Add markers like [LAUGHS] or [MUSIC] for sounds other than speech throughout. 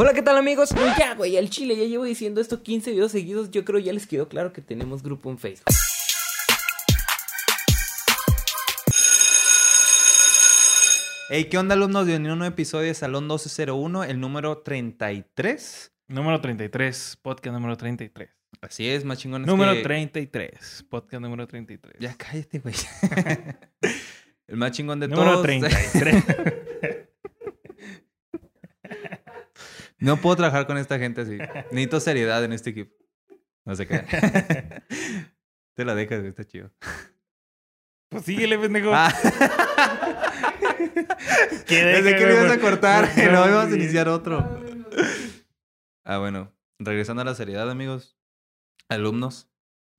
Hola, ¿qué tal amigos? Ya, güey, al chile, ya llevo diciendo esto 15 videos seguidos. Yo creo ya les quedó claro que tenemos grupo en Facebook. Hey, ¿qué onda, alumnos? Bienvenidos a un nuevo episodio de Salón 1201, el número 33. Número 33, podcast número 33. Así es, más chingón. es Número que- 33, podcast número 33. Ya cállate, güey. [LAUGHS] el más chingón de número todos. 33. [LAUGHS] no puedo trabajar con esta gente así. Necesito seriedad en este equipo. No sé qué. [LAUGHS] Te la dejas, está chido. pues síguele, pendejo. Ah. [LAUGHS] ¿Qué Pensé deja, que lo ibas a cortar. No, No, no, íbamos a iniciar otro. Ah, bueno. Regresando a la seriedad, amigos. Alumnos.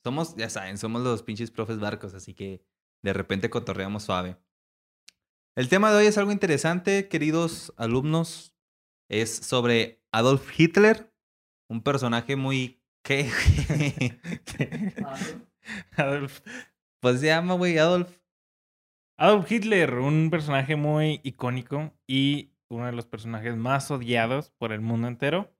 Somos, ya saben, somos los pinches profes barcos, así que de repente cotorreamos suave. El tema de hoy es algo interesante, queridos alumnos. Es sobre Adolf Hitler, un personaje muy... [LAUGHS] ¿Qué? [LAUGHS] Adolf. pues se llama, güey, Adolf. Adolf Hitler, un personaje muy icónico y uno de los personajes más odiados por el mundo entero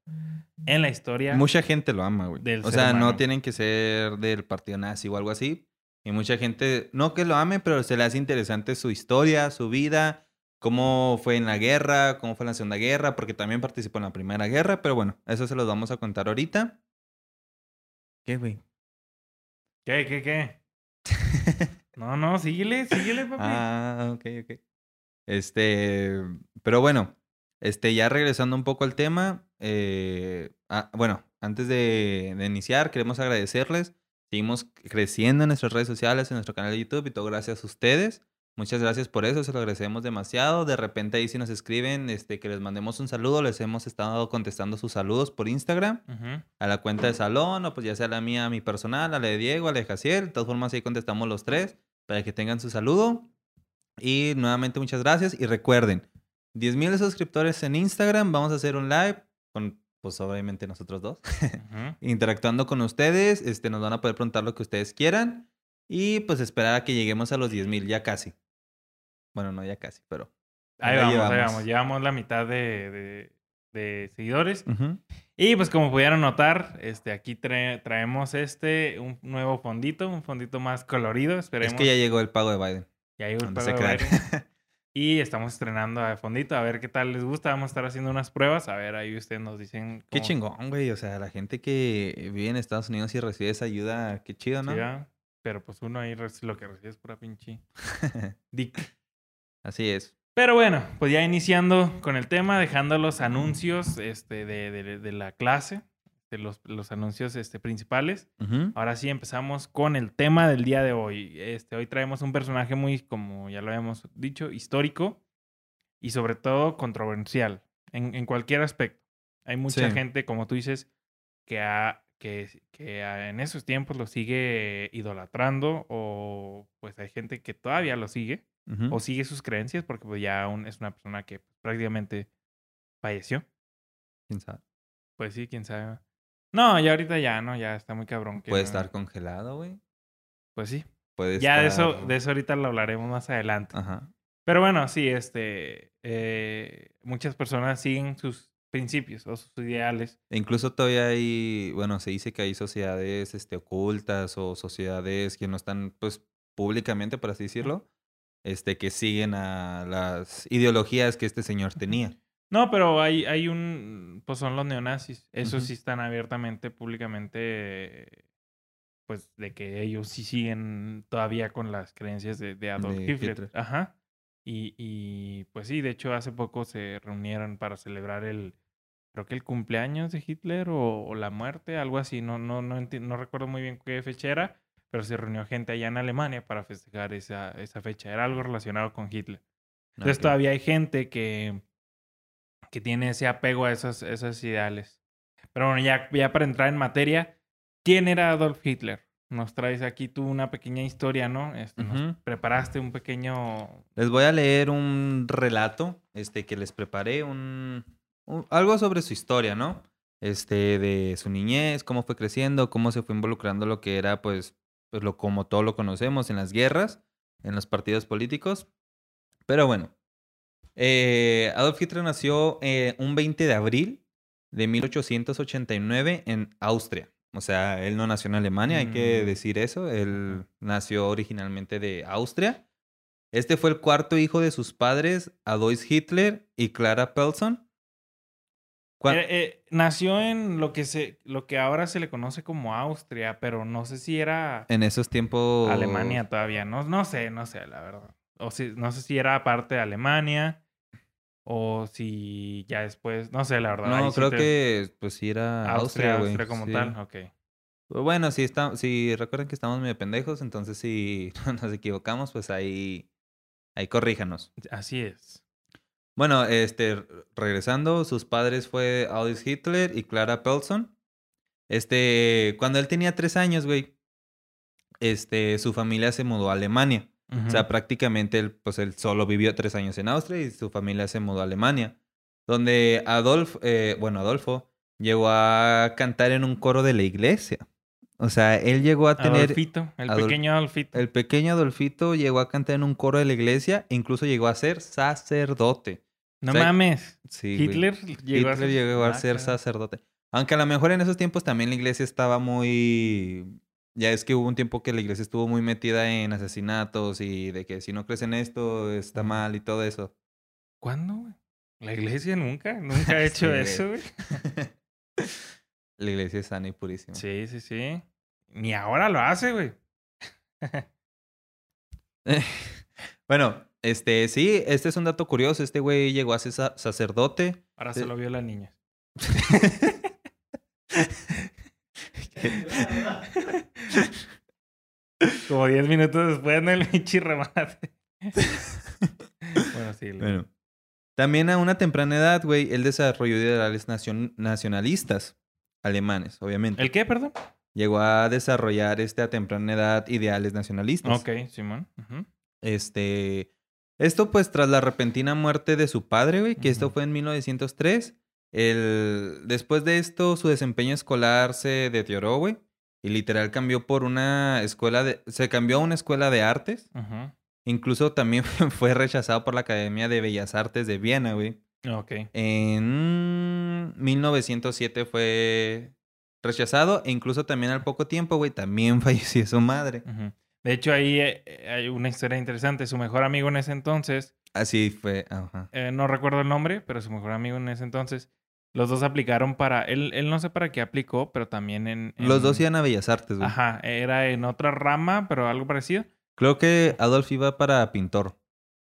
en la historia. Mucha gente lo ama, güey. O sea, no tienen que ser del partido nazi o algo así. Y mucha gente, no que lo ame, pero se le hace interesante su historia, su vida, cómo fue en la guerra, cómo fue en la Segunda Guerra, porque también participó en la Primera Guerra. Pero bueno, eso se los vamos a contar ahorita. ¿Qué, güey? ¿Qué, qué, qué? [LAUGHS] No, no, síguele, síguele, papi. ah, ok, ok. Este, pero bueno, este, ya regresando un poco al tema, eh, ah, bueno, antes de, de iniciar, queremos agradecerles. Seguimos creciendo en nuestras redes sociales, en nuestro canal de YouTube y todo gracias a ustedes. Muchas gracias por eso, se lo agradecemos demasiado. De repente ahí si nos escriben, este, que les mandemos un saludo, les hemos estado contestando sus saludos por Instagram, a la cuenta de salón, o pues ya sea la mía, mi personal, a la de Diego, a la de Jaciel. De todas formas ahí contestamos los tres para que tengan su saludo. Y nuevamente muchas gracias. Y recuerden, 10.000 suscriptores en Instagram. Vamos a hacer un live con, pues obviamente nosotros dos. [LAUGHS] Interactuando con ustedes. Este, nos van a poder preguntar lo que ustedes quieran. Y pues esperar a que lleguemos a los 10.000, ya casi. Bueno, no ya casi, pero... Ahí vamos, ahí llevamos. vamos. Llevamos la mitad de, de- de seguidores. Ujú. Y pues como pudieron notar, este, aquí trae- traemos este, un nuevo fondito, un fondito más colorido. Esperemos. Es que ya llegó el pago de Biden. ya llegó el pago de. Biden. [LAUGHS] Y estamos estrenando a fondito, a ver qué tal les gusta. Vamos a estar haciendo unas pruebas. A ver, ahí ustedes nos dicen. Qué cómo- chingón, güey. O sea, la gente que vive en Estados Unidos y recibe esa ayuda, qué chido, ¿no? Sí. Pero pues uno ahí lo que recibe es pura pinche [LAUGHS] dick. Así es. Pero bueno, pues ya iniciando con el tema, dejando los anuncios este, de, de- de la clase, de los, los anuncios este, principales. Ahora sí empezamos con el tema del día de hoy. Este, hoy traemos un personaje muy, como ya lo habíamos dicho, histórico y sobre todo controversial en, en cualquier aspecto. Hay mucha Sí. gente, como tú dices, que, ha- que, que ha- en esos tiempos lo sigue idolatrando o pues hay gente que todavía lo sigue O sigue sus creencias porque pues, ya aún es una persona que pues, prácticamente falleció. ¿Quién sabe? Pues sí, quién sabe. No, ya ahorita ya, ¿no? Ya está muy cabrón. que Puede no- estar congelado, güey. Pues sí. Puede Ya de estar- eso, de eso ahorita lo hablaremos más adelante. Ajá. Pero bueno, sí, este, eh, muchas personas siguen sus principios o sus ideales. E incluso todavía hay, bueno, se dice que hay sociedades este, ocultas o sociedades que no están, pues, públicamente, por así decirlo, este, que siguen a las ideologías que este señor tenía. No, pero hay, hay un, pues son los neonazis. Esos sí están abiertamente, públicamente, pues de que ellos sí siguen todavía con las creencias de, de Adolf De Hitler. Hitler. Ajá. Y, y pues sí, de hecho hace poco se reunieron para celebrar el, creo que el cumpleaños de Hitler o, o la muerte, algo así. No, no, no, no recuerdo muy bien qué fecha era, pero se reunió gente allá en Alemania para festejar esa, esa fecha. Era algo relacionado con Hitler. Entonces Ok. todavía hay gente que, que tiene ese apego a esos, esos ideales. Pero bueno, ya, ya para entrar en materia, ¿quién era Adolf Hitler? Nos traes aquí tú una pequeña historia, ¿no? Este, nos preparaste un pequeño... Les voy a leer un relato este, que les preparé, un, un- algo sobre su historia, ¿no? Este, de su niñez, cómo fue creciendo, cómo se fue involucrando lo que era, pues, pues lo como todo lo conocemos en las guerras, en los partidos políticos. Pero bueno, eh, Adolf Hitler nació eh, un 20 de abril de 1889 en Austria. O sea, él no nació en Alemania, hay que Mm. decir eso. Él nació originalmente de Austria. Este fue el cuarto hijo de sus padres, Adolf Hitler y Clara Pelson. Eh, eh, nació en lo que se, lo que ahora se le conoce como Austria, pero no sé si era en esos tiempos... Alemania todavía. No, no sé, no sé, la verdad. O si, no sé si era parte de Alemania o si ya después, no sé, la verdad. ahí No, sí creo te- que pues sí era Austria, Austria. Austria como sí. tal, ok. Pues Bueno, si, está, si recuerden que estamos medio pendejos, entonces si [LAUGHS] nos equivocamos, pues ahí, ahí corríjanos. Así es. Bueno, este, regresando, sus padres fue Adolf Hitler y Clara Pelson. Este, cuando él tenía tres años, güey, este, su familia se mudó a Alemania. O sea, prácticamente él, pues él solo vivió tres años en Austria y su familia se mudó a Alemania. Donde Adolf, eh, bueno, Adolfo llegó a cantar en un coro de la iglesia. O sea, él llegó a tener... Adolfito, el pequeño Adolfito. El pequeño Adolfito llegó a cantar en un coro de la iglesia e incluso llegó a ser sacerdote. No o sea, mames. Sí. Hitler llegó a Hitler ser... llegó a Ah, ser sacerdote. Aunque a lo mejor en esos tiempos también la iglesia estaba muy... Ya es que hubo un tiempo que la iglesia estuvo muy metida en asesinatos y de que si no crees en esto está mal y todo eso. ¿Cuándo, güey? La iglesia nunca, nunca ha [LAUGHS] hecho Sí, eso, güey. [LAUGHS] la iglesia es sana y purísima. Sí, sí, sí. Ni ahora lo hace, güey. [LAUGHS] Bueno, este, sí, este es un dato curioso. Este güey llegó a ser sa- sacerdote. Ahora se lo vio la niña. [LAUGHS] Como 10 minutos después en el pinche remate. bueno, sí. Bueno. También a una temprana edad, güey, él desarrolló ideales nacion- nacionalistas alemanes, obviamente. ¿El qué, perdón? Llegó a desarrollar este a temprana edad ideales nacionalistas. Ok, Simón. Este, esto pues tras la repentina muerte de su padre, güey, que esto fue en 1903. El, después de esto, su desempeño escolar se deterioró, güey. Y literal cambió por una escuela de... Se cambió a una escuela de artes. Incluso también [LAUGHS] fue rechazado por la Academia de Bellas Artes de Viena, güey. Ok. En 1907 fue rechazado. E incluso también al poco tiempo, güey, también [LAUGHS] falleció su madre. Ujú. De hecho, ahí eh, hay una historia interesante. Su mejor amigo en ese entonces, Así fue, ajá. eh, no recuerdo el nombre, pero su mejor amigo en ese entonces, los dos aplicaron para. Él, él no sé para qué aplicó, pero también en. Los dos iban a Bellas Artes, güey. Ajá, era en otra rama, pero algo parecido. Creo que Adolf iba para pintor.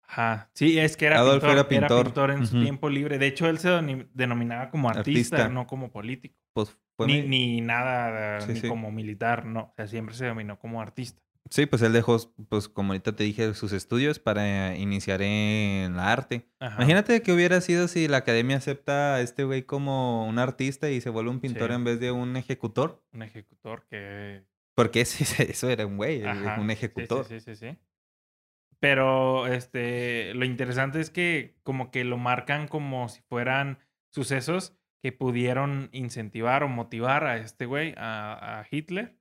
Ajá. Sí, es que era Adolf pintor. era pintor. pintor en su tiempo libre. De hecho, él se denominaba como artista, Artista. no como político. Pues Ni, mi- ni nada, Sí, ni sí. como militar, no. O sea, siempre se denominó como artista. Sí, pues él dejó, pues como ahorita te dije, sus estudios para iniciar en la arte. Ajá. Imagínate que hubiera sido si la academia acepta a este güey como un artista y se vuelve un pintor Sí. en vez de un ejecutor. Un ejecutor que Porque ese- [LAUGHS] eso era un güey, Ajá, un sí, ejecutor. Sí, sí, sí, sí. Pero este, lo interesante es que como que lo marcan como si fueran sucesos que pudieron incentivar o motivar a este güey, a, a Hitler,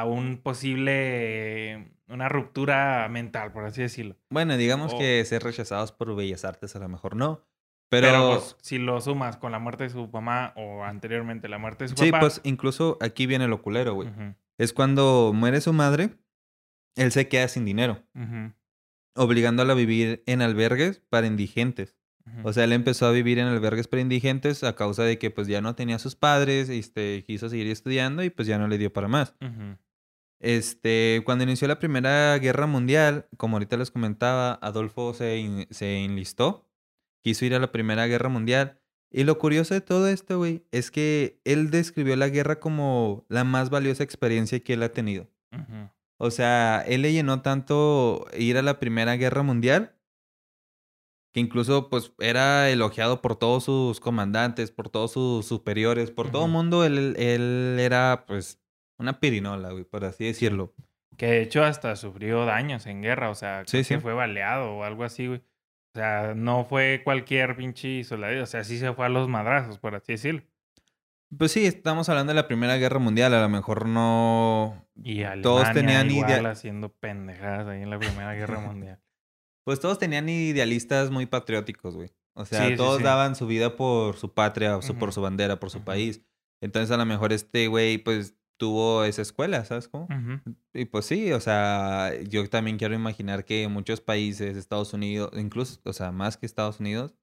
a un posible, una ruptura mental, por así decirlo. Bueno, digamos O- que ser rechazados por Bellas Artes a lo mejor no. Pero, Pero, pues, si lo sumas con la muerte de su mamá o anteriormente la muerte de su sí, papá. pues incluso aquí viene lo culero, güey. Es cuando muere su madre, él se queda sin dinero, obligándola a vivir en albergues para indigentes. O sea, él empezó a vivir en albergues para indigentes a causa de que pues ya no tenía a sus padres, este, quiso seguir estudiando y pues ya no le dio para más. Este, cuando inició la Primera Guerra Mundial, como ahorita les comentaba, Adolfo se, se enlistó, quiso ir a la Primera Guerra Mundial. Y lo curioso de todo esto, güey, es que él describió la guerra como la más valiosa experiencia que él ha tenido. O sea, él le llenó tanto ir a la Primera Guerra Mundial que incluso pues era elogiado por todos sus comandantes, por todos sus superiores, por todo el mundo. Él, él era pues una pirinola, güey, por así decirlo. Que de hecho hasta sufrió daños en guerra, o sea, Sí, que fue baleado o algo así, güey. O sea, no fue cualquier pinche soldado, o sea, sí se fue a los madrazos, por así decirlo. Pues sí, estamos hablando de la Primera Guerra Mundial, a lo mejor no... Y Alemania Todos tenían igual idea- haciendo pendejadas ahí en la Primera Guerra Mundial. Pues todos tenían idealistas muy patrióticos, güey. O sea, Sí, todos sí. daban su vida por su patria, por su bandera, por su país. Entonces, a lo mejor este güey, pues, tuvo esa escuela, ¿sabes cómo? Y pues sí, o sea, yo también quiero imaginar que muchos países, Estados Unidos, incluso, o sea, más que Estados Unidos,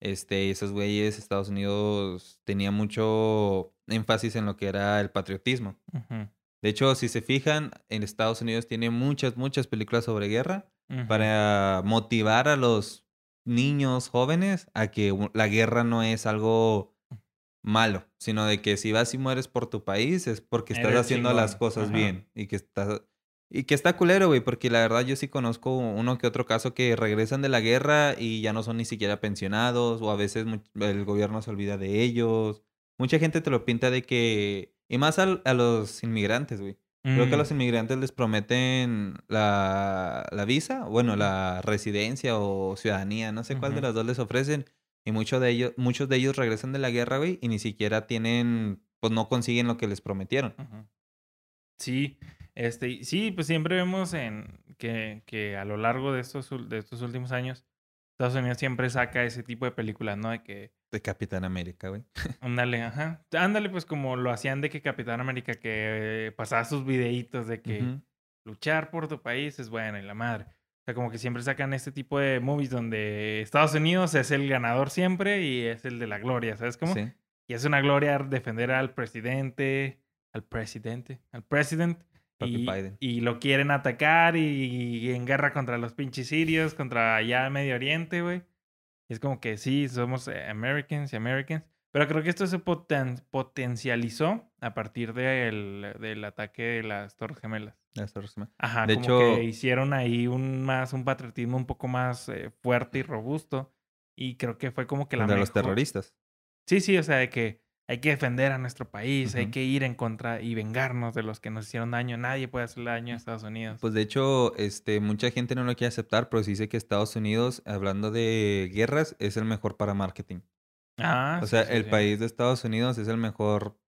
este, esos güeyes, Estados Unidos tenía mucho énfasis en lo que era el patriotismo. De hecho, si se fijan, en Estados Unidos tiene muchas, muchas películas sobre guerra Para motivar a los niños jóvenes a que la guerra no es algo malo, sino de que si vas y mueres por tu país es porque estás Eres haciendo las cosas Ajá. bien y que estás y que está culero, güey, porque la verdad yo sí conozco uno que otro caso que regresan de la guerra y ya no son ni siquiera pensionados o a veces el gobierno se olvida de ellos. Mucha gente te lo pinta de que y más al- a los inmigrantes, güey. Creo que a Mm. los inmigrantes les prometen la, la visa, bueno, la residencia o ciudadanía, no sé cuál de las dos les ofrecen. Y muchos de ellos, muchos de ellos regresan de la guerra, güey, y ni siquiera tienen, pues no consiguen lo que les prometieron. Sí, este, sí, pues siempre vemos en que, que a lo largo de estos, de estos últimos años, Estados Unidos siempre saca ese tipo de películas, ¿no? De que, De Capitán América, güey. [LAUGHS] ándale, ajá, ándale, pues como lo hacían de que Capitán América, que eh, pasaba sus videitos de que luchar por tu país es bueno y la madre. O sea, como que siempre sacan este tipo de movies donde Estados Unidos es el ganador siempre y es el de la gloria, ¿sabes cómo? Sí. Y es una gloria defender al presidente, al presidente, al president. Y, y lo quieren atacar y, y en guerra contra los pinches sirios, contra allá Medio Oriente, güey. Es como que sí, somos eh, Americans y Americans. Pero creo que esto se poten- potencializó a partir del, del ataque de las Torres Gemelas. Las Torres Gemelas. Ajá, De como hecho- que hicieron ahí un más un patriotismo un poco más eh, fuerte y robusto. Y creo que fue como que la Contra los terroristas. Sí, sí, o sea, de que hay que defender a nuestro país, hay que ir en contra y vengarnos de los que nos hicieron daño. Nadie puede hacerle daño a Estados Unidos. Pues de hecho, este, mucha gente no lo quiere aceptar, pero sí dice que Estados Unidos, hablando de guerras, es el mejor para marketing. ah, o sea, sí, el sí. país de Estados Unidos es el mejor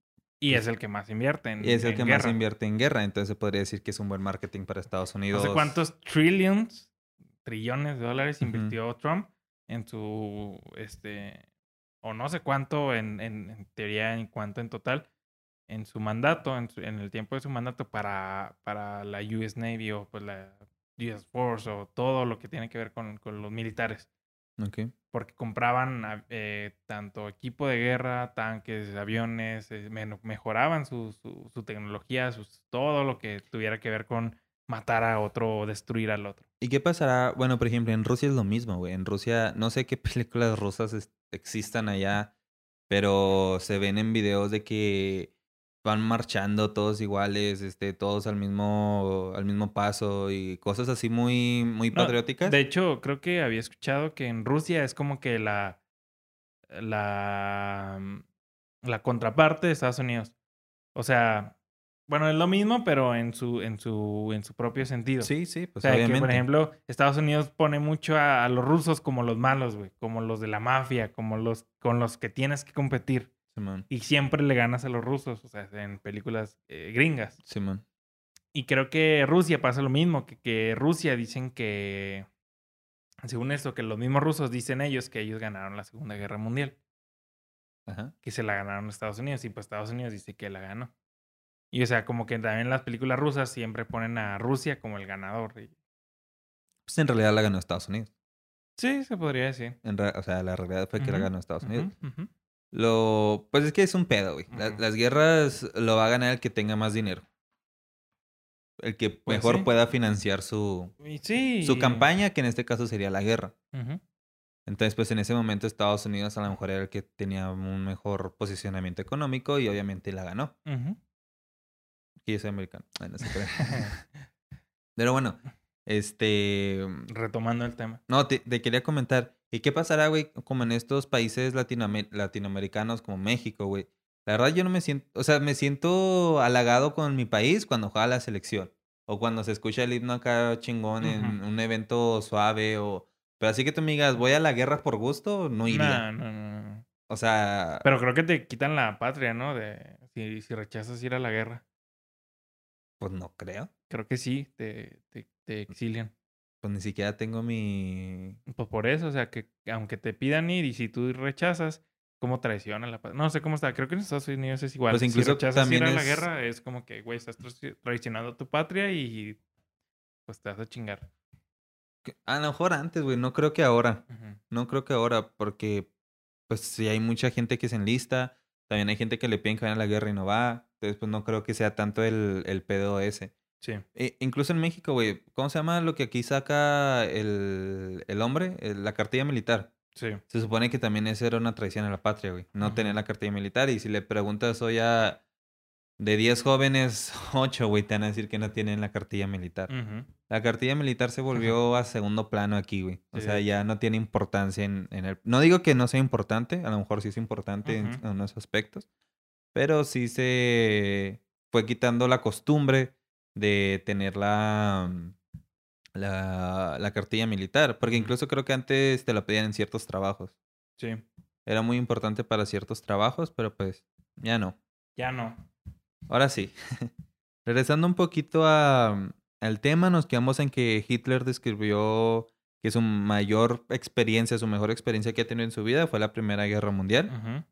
Y es el que más invierte en y es el en que más guerra. invierte en guerra, entonces se podría decir que es un buen marketing para Estados Unidos. No sé cuántos trillions, trillones de dólares invirtió Trump en su, este, o no sé cuánto en, en, en teoría, en cuánto en total, en su mandato, en, su- en el tiempo de su mandato para, para la US Navy o pues la US Force o todo lo que tiene que ver con, con los militares. Ok. porque compraban eh, tanto equipo de guerra, tanques, aviones, eh, mejoraban su, su, su tecnología, sus, todo lo que tuviera que ver con matar a otro o destruir al otro. ¿Y qué pasará? Bueno, por ejemplo, en Rusia es lo mismo, güey. En Rusia, no sé qué [LAUGHS] películas rusas existan allá, pero se ven en videos de que van marchando todos iguales, este, todos al mismo, al mismo paso y cosas así muy, muy No, patrióticas. De hecho, creo que había escuchado que en Rusia es como que la, la, mm, la contraparte de Estados Unidos. O sea, bueno, es lo mismo, pero en su, en su, en su propio sentido. Sí, sí, pues o sea, que, por ejemplo, Estados Unidos pone mucho a, a los rusos como los malos, güey, como los de la mafia, como los con los que tienes que competir. Simón, Y siempre le ganas a los rusos, o sea, en películas eh, gringas. Simón. Y creo que Rusia pasa lo mismo, que, que Rusia dicen que, según esto, que los mismos rusos dicen ellos que ellos ganaron la Segunda Guerra Mundial, Ajá. que se la ganaron a Estados Unidos, y pues Estados Unidos dice que la ganó. Y o sea, como que también las películas rusas siempre ponen a Rusia como el ganador. y- Pues en realidad la ganó Estados Unidos. Sí, se podría decir. En o sea, la realidad fue que la ganó Estados Unidos. Lo, pues es que es un pedo, güey. La-. Las guerras lo va a ganar el que tenga más dinero. El que Pues mejor sí. pueda financiar su, sí. su campaña, que en este caso sería la guerra. Entonces, pues en ese momento Estados Unidos a lo mejor era el que tenía un mejor posicionamiento económico y obviamente la ganó. Y yo soy americano. Ay, no se puede. [LAUGHS] Pero bueno, este... Retomando el tema. No, te, te quería comentar. ¿Y qué pasará, güey, como en estos países latinoamer- latinoamericanos como México, güey? La verdad yo no me siento, o sea, me siento halagado con mi país cuando juega la selección. O cuando se escucha el himno acá chingón en Ujú. un evento suave o... Pero así que tú me digas, voy a la guerra por gusto, no iría. No, no, no, no. O sea, Pero creo que te quitan la patria, ¿no? De si, si rechazas ir a la guerra. Pues no creo. Creo que sí, te, te, te exilian. Pues ni siquiera tengo mi... Pues por eso, o sea, que aunque te pidan ir y si tú rechazas, ¿cómo traiciona la paz? No sé cómo está. Creo que en Estados Unidos es igual. Pues incluso si rechazas también ir a la es- guerra, es como que, güey, estás traici- traicionando a tu patria y pues te vas a chingar. A lo mejor antes, güey. No creo que ahora. No creo que ahora, porque pues si hay mucha gente que se enlista, también hay gente que le piden que vaya a la guerra y no va. Entonces, pues no creo que sea tanto el, el pedo ese. Sí. E- incluso en México, güey, ¿cómo se llama lo que aquí saca el, el hombre? El- la cartilla militar. Sí. Se supone que también esa era una traición a la patria, güey. No tener la cartilla militar. Y si le preguntas hoy a de 10 jóvenes, [LAUGHS] 8, güey, te van a decir que no tienen la cartilla militar. La cartilla militar se volvió a segundo plano aquí, güey. O Sí, sea, ya no tiene importancia en, en el... No digo que no sea importante, a lo mejor sí es importante en- Ujú. en unos aspectos, pero sí se fue quitando la costumbre de tener la, mm, la, la cartilla militar, porque incluso creo que antes te la pedían en ciertos trabajos. Sí. Era muy importante para ciertos trabajos, pero pues ya no. Ya no. Ahora sí. [LAUGHS] Regresando un poquito a, al tema, nos quedamos en que Hitler describió que su mayor experiencia, su mejor experiencia que ha tenido en su vida fue la Primera Guerra Mundial.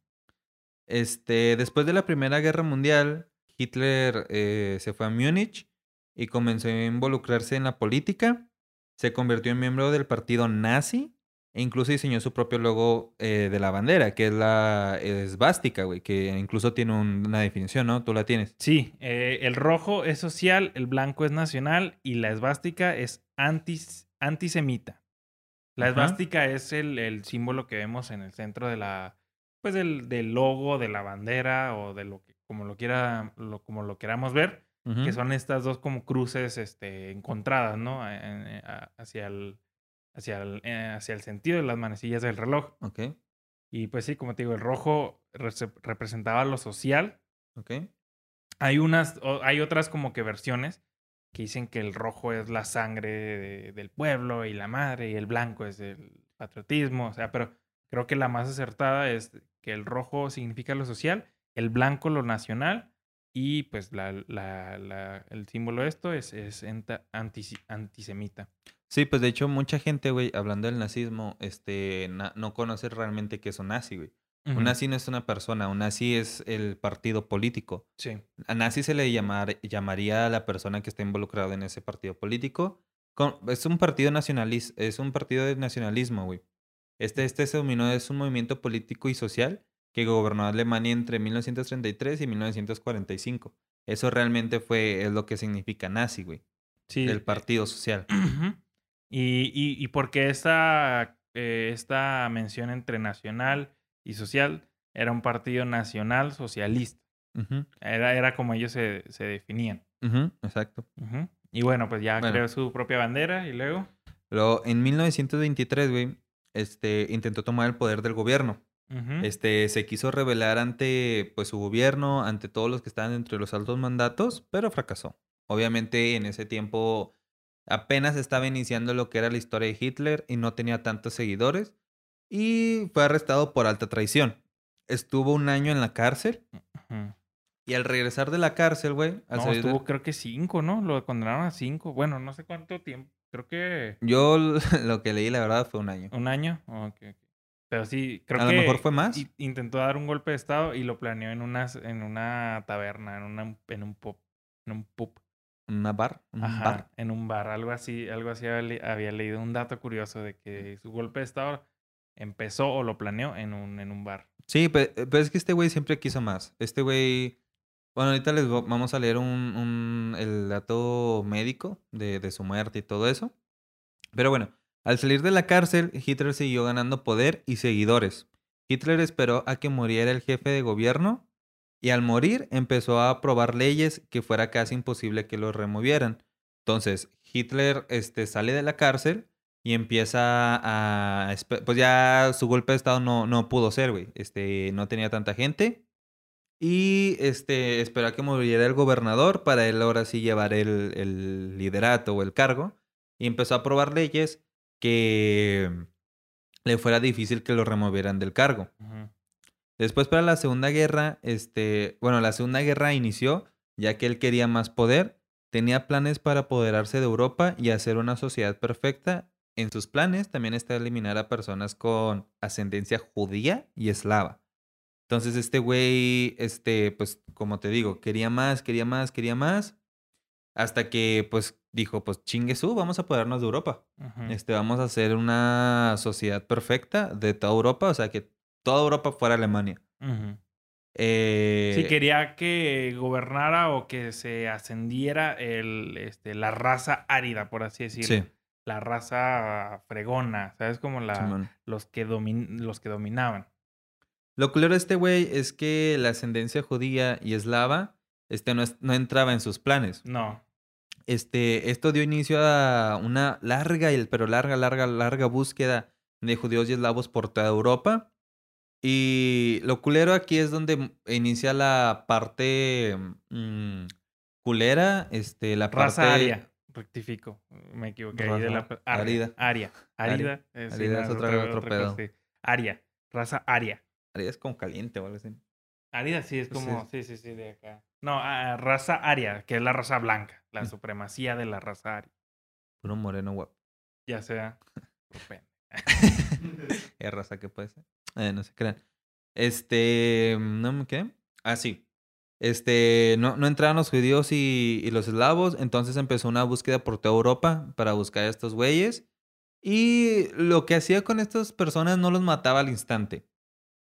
Este, después de la Primera Guerra Mundial, Hitler eh, se fue a Múnich y comenzó a involucrarse en la política. Se convirtió en miembro del partido nazi e incluso diseñó su propio logo eh, de la bandera, que es la esvástica, güey, que incluso tiene un- una definición, ¿no? Tú la tienes. Sí, eh, el rojo es social, el blanco es nacional y la esvástica es antis, antisemita. La Ajá. esvástica es el, el símbolo que vemos en el centro de la, pues del, del logo, de la bandera o de lo que, como lo quiera, lo, como lo queramos ver, que son estas dos como cruces, este, encontradas, ¿no? En- en- a- hacia el, hacia el, eh, hacia el sentido de las manecillas del reloj. Ok, Y pues sí, como te digo, el rojo rese- representaba lo social, ok. hay unas, hay otras como que versiones que dicen que el rojo es la sangre de- del pueblo y la madre y el blanco es el patriotismo, o sea, pero creo que la más acertada es que el rojo significa lo social, el blanco lo nacional y pues la, la- la- el símbolo de esto es, es antisi- antisemita. Sí, pues de hecho mucha gente, güey, hablando del nazismo, este, na- no conoce realmente qué es un nazi, güey. Ujú. Un nazi no es una persona, un nazi es el partido político. Sí. A nazi se le llamar- llamaría a la persona que está involucrada en ese partido político. Con- es un partido nacionalista, es un partido de nacionalismo, güey. Este, este se dominó, es un movimiento político y social que gobernó Alemania entre 1933 y 1945. Eso realmente fue, es lo que significa nazi, güey. Sí. El eh, partido social. [CLEARS THROAT] Ujú. Y, y, y porque esta, eh, esta mención entre nacional y social era un partido nacional socialista. Era, era como ellos se, se definían. exacto. Y bueno, pues ya Bueno. creó su propia bandera y luego. Luego, en 1923, güey, este, intentó tomar el poder del gobierno. Este, se quiso rebelar ante, pues, su gobierno, ante todos los que estaban entre los altos mandatos, pero fracasó. Obviamente, en ese tiempo apenas estaba iniciando lo que era la historia de Hitler y no tenía tantos seguidores. Y fue arrestado por alta traición. Estuvo un año en la cárcel y al regresar de la cárcel, güey, No, salir de- estuvo creo que cinco, ¿no? Lo condenaron a cinco. Bueno, no sé cuánto tiempo. Creo que yo [LAUGHS] lo que leí, la verdad, fue un año. un año. Ok, ok. Pero sí, creo A que lo mejor fue más. intentó dar un golpe de estado y lo planeó en una, en una taberna, en, una, en un pub. En un pub. ¿Una bar? ¿Un Ajá, bar? en un bar, algo así, algo así había, le- había leído un dato curioso de que su golpe de estado empezó o lo planeó en un, en un bar. Sí, pe- pero, es que este güey siempre quiso más. Este güey. Bueno, ahorita les vamos a leer un, un- el dato médico de, de su muerte y todo eso. Pero bueno, al salir de la cárcel, Hitler siguió ganando poder y seguidores. Hitler esperó a que muriera el jefe de gobierno y al morir empezó a aprobar leyes que fuera casi imposible que lo removieran. Entonces, Hitler este, sale de la cárcel y empieza a... Pues ya su golpe de estado no, no pudo ser, güey. Este, no tenía tanta gente. Y este, esperó a que muriera el gobernador para él ahora sí llevar el, el liderato o el cargo. Y empezó a aprobar leyes que le fuera difícil que lo removieran del cargo. Después para la Segunda Guerra, este, bueno, la Segunda Guerra inició ya que él quería más poder, tenía planes para apoderarse de Europa y hacer una sociedad perfecta. En sus planes también está eliminar a personas con ascendencia judía y eslava. Entonces este güey, este, pues como te digo, quería más, quería más, quería más. Hasta que pues dijo, pues chingue su, vamos a apoderarnos de Europa. Este, vamos a hacer una sociedad perfecta de toda Europa, o sea que toda Europa fuera Alemania. Eh, Sí, quería que gobernara o que se ascendiera el, este, la raza árida, por así decirlo. Sí, La raza fregona, ¿sabes? Como la, los, que domin- los que dominaban. Lo culero de este güey es que la ascendencia judía y eslava este, no, es- no entraba en sus planes. No. Este, esto dio inicio a una larga, y- pero larga, larga, larga búsqueda de judíos y eslavos por toda Europa. Y lo culero aquí es donde inicia la parte mm, culera, este, la Raza parte... aria. Rectifico. Me equivoqué. ahí de la, Raza aria, árida. Aria. Eh, sí, Árida no, es otra- otro cosa, pedo. sí. Aria. Raza aria. Aria es como caliente o algo así. Árida sí es Pues como, sí, sí, sí, de acá. No, ah, raza aria, que es la raza blanca, la Mm. supremacía de la raza aria. Puro moreno guapo. Ya sea. Es [LAUGHS] [LAUGHS] raza que puede ser. Eh, no se crean. Este. ¿No me qué? Ah, sí. Este. No, no entraron los judíos y, y los eslavos. Entonces empezó una búsqueda por toda Europa para buscar a estos güeyes. Y lo que hacía con estas personas no los mataba al instante.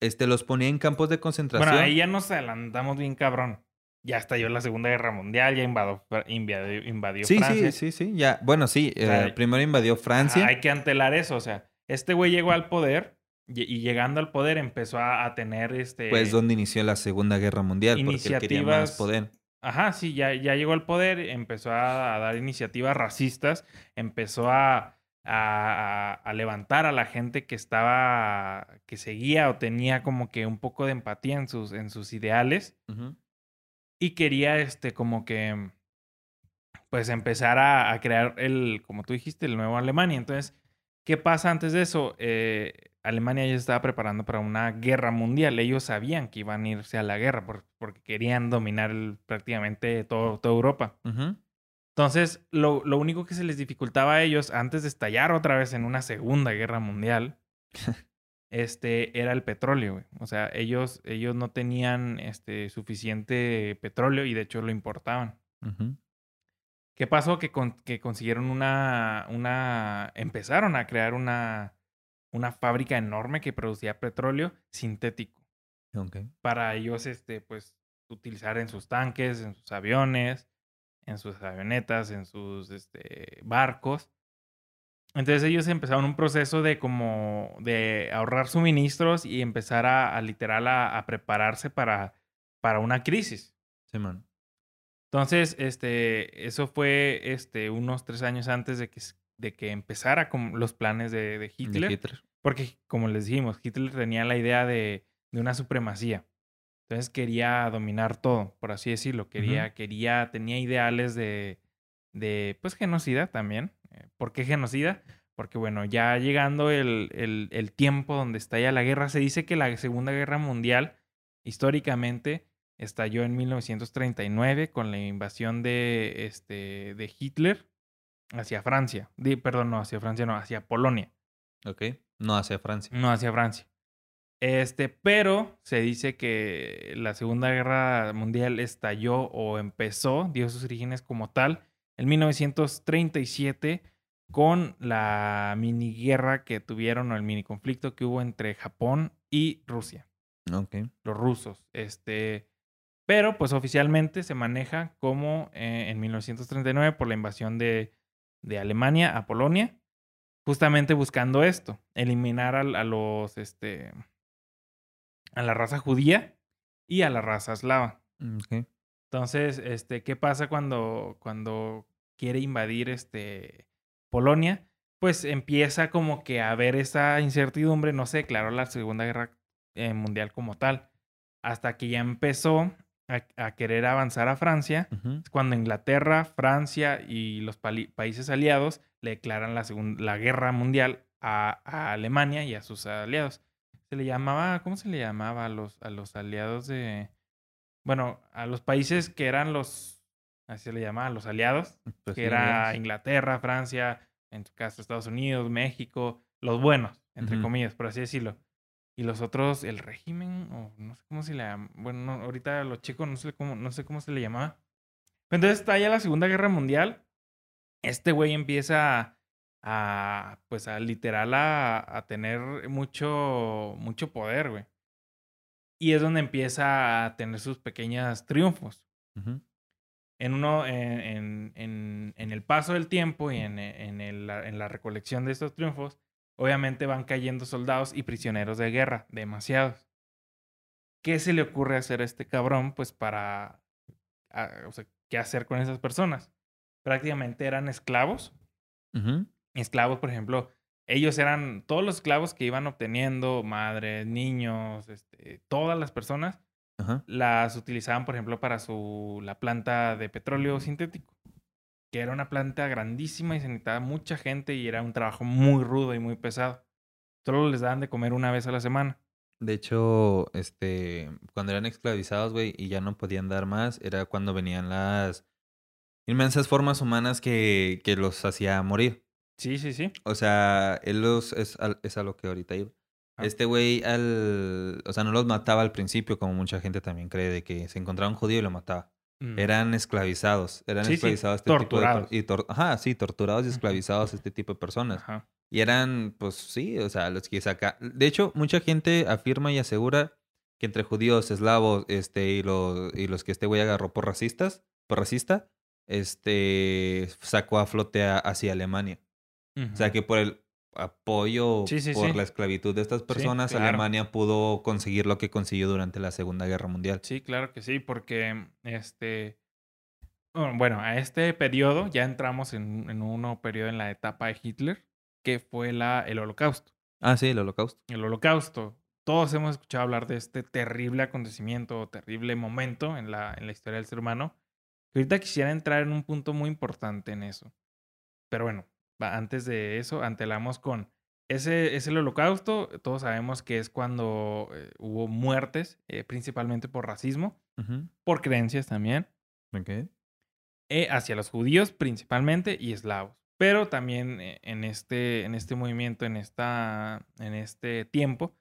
Este, los ponía en campos de concentración. Bueno, ahí ya nos adelantamos bien cabrón. Ya estalló la Segunda Guerra Mundial, ya invadió, invadió, invadió sí, Francia. sí, sí, sí. Ya. Bueno, sí. eh, sea, primero invadió Francia. Ajá, hay que antelar eso, o sea, este güey llegó al poder y, llegando al poder empezó a, a tener este... Pues donde inició la Segunda Guerra Mundial. Porque él quería más Iniciativas- poder. Ajá, sí, ya, ya llegó al poder, empezó a, a dar iniciativas racistas, empezó a, a- levantar a la gente que estaba, que seguía o tenía como que un poco de empatía en sus, en sus ideales Ujú. y quería este como que pues empezar a, a crear el, como tú dijiste, el nuevo Alemania. Entonces, ¿qué pasa antes de eso? Eh, Alemania ya estaba preparando para una guerra mundial. Ellos sabían que iban a irse a la guerra por- porque querían dominar el- prácticamente todo, toda Europa. Entonces, lo, lo único que se les dificultaba a ellos antes de estallar otra vez en una segunda guerra mundial, [LAUGHS] este, era el petróleo. güey. O sea, ellos, ellos no tenían este, suficiente petróleo y de hecho lo importaban. ¿Qué pasó? Que, con- que consiguieron una, una, empezaron a crear una, una fábrica enorme que producía petróleo sintético para ellos, este, pues, utilizar en sus tanques, en sus aviones, en sus avionetas, en sus, este, barcos. Entonces ellos empezaron un proceso de como, de ahorrar suministros y empezar a, a literal a, a prepararse para, para una crisis. Simón. Entonces, este, eso fue, este, unos tres años antes de que, de que empezara con los planes de, de De Hitler. Hitler. Porque, como les dijimos, Hitler tenía la idea de, de una supremacía. Entonces quería dominar todo, por así decirlo. Quería, quería, tenía ideales de, de, pues, genocida también. Eh, ¿Por qué genocida? Porque, bueno, ya llegando el, el, el tiempo donde estalla la guerra, se dice que la Segunda Guerra Mundial, históricamente, estalló en 1939 con la invasión de, este, de Hitler hacia Francia. Di- perdón, no, hacia Francia, no, hacia Polonia. Ok. No hacia Francia. No hacia Francia. Este, pero se dice que la Segunda Guerra Mundial estalló o empezó, dio sus orígenes como tal, en 1937 con la mini guerra que tuvieron o el mini conflicto que hubo entre Japón y Rusia, Ok. los rusos. Este, pero pues oficialmente se maneja como eh, en 1939 por la invasión de, de Alemania a Polonia justamente buscando esto, eliminar a, los, este, a la raza judía y a la raza eslava. Ok. Entonces, este, ¿qué pasa cuando, cuando quiere invadir este, Polonia? Pues empieza como que a haber esa incertidumbre, no se declaró la Segunda Guerra eh, Mundial como tal, hasta que ya empezó a, a querer avanzar a Francia es cuando Inglaterra, Francia y los países aliados le declaran la, la guerra mundial a, a Alemania y a sus aliados. Se le llamaba, ¿cómo se le llamaba a los, a los aliados de... Bueno, a los países que eran los así se le llamaba, los aliados, Pues que era. Inglaterra, Francia, en tu caso Estados Unidos, México, los buenos, entre comillas, por así decirlo. Y los otros, el régimen, o no sé cómo se le llama. Bueno, no, ahorita los chicos no sé cómo, no sé cómo se le llamaba. Entonces está ya la Segunda Guerra Mundial. Este güey empieza a, pues a literal a, a tener mucho, mucho poder, güey. Y es donde empieza a tener sus pequeños triunfos. En uno, en, en, en- en el paso del tiempo y en, en, el- en la recolección de estos triunfos, obviamente van cayendo soldados y prisioneros de guerra, demasiados. ¿Qué se le ocurre hacer a este cabrón? Pues para, a- o sea, ¿qué hacer con esas personas? Prácticamente eran esclavos. Esclavos, por ejemplo, ellos eran todos los esclavos que iban obteniendo, madres, niños, este, todas las personas, las utilizaban, por ejemplo, para su la planta de petróleo sintético, que era una planta grandísima y se necesitaba mucha gente y era un trabajo muy rudo y muy pesado. Solo les daban de comer una vez a la semana. De hecho, este, cuando eran esclavizados, güey, y ya no podían dar más, era cuando venían las inmensas formas humanas que, que los hacía morir. Sí, sí, sí. O sea, él los, es, es a lo que ahorita iba. Ah. Este güey, al, o sea, no los mataba al principio, como mucha gente también cree, de que se encontraba un judío y lo mataba. Mm. Eran esclavizados, eran Sí, sí, esclavizados este tipo de... Y tor- Ajá, sí, torturados y esclavizados este tipo de personas. Ajá. Y eran, pues sí, o sea, los que saca. De hecho, mucha gente afirma y asegura que entre judíos, eslavos, este, y los, y los que este güey agarró por racistas, por racista, este, sacó a flote a- hacia Alemania. O sea, que por el apoyo Sí, sí, por sí. la esclavitud de estas personas, claro. Alemania pudo conseguir lo que consiguió durante la Segunda Guerra Mundial. Sí, claro que sí, porque este. Bueno, a este periodo ya entramos en, en un nuevo periodo en la etapa de Hitler, que fue la, el holocausto. Ah, sí, el holocausto. El holocausto. Todos hemos escuchado hablar de este terrible acontecimiento terrible momento en la, en la historia del ser humano. Que ahorita quisiera entrar en un punto muy importante en eso. Pero bueno, antes de eso, antelamos con. Ese es el holocausto. Todos sabemos que es cuando eh, hubo muertes, eh, principalmente por racismo, por creencias también, Ok. eh, hacia los judíos principalmente y eslavos. Pero también en este, en este movimiento, en, esta, en este tiempo,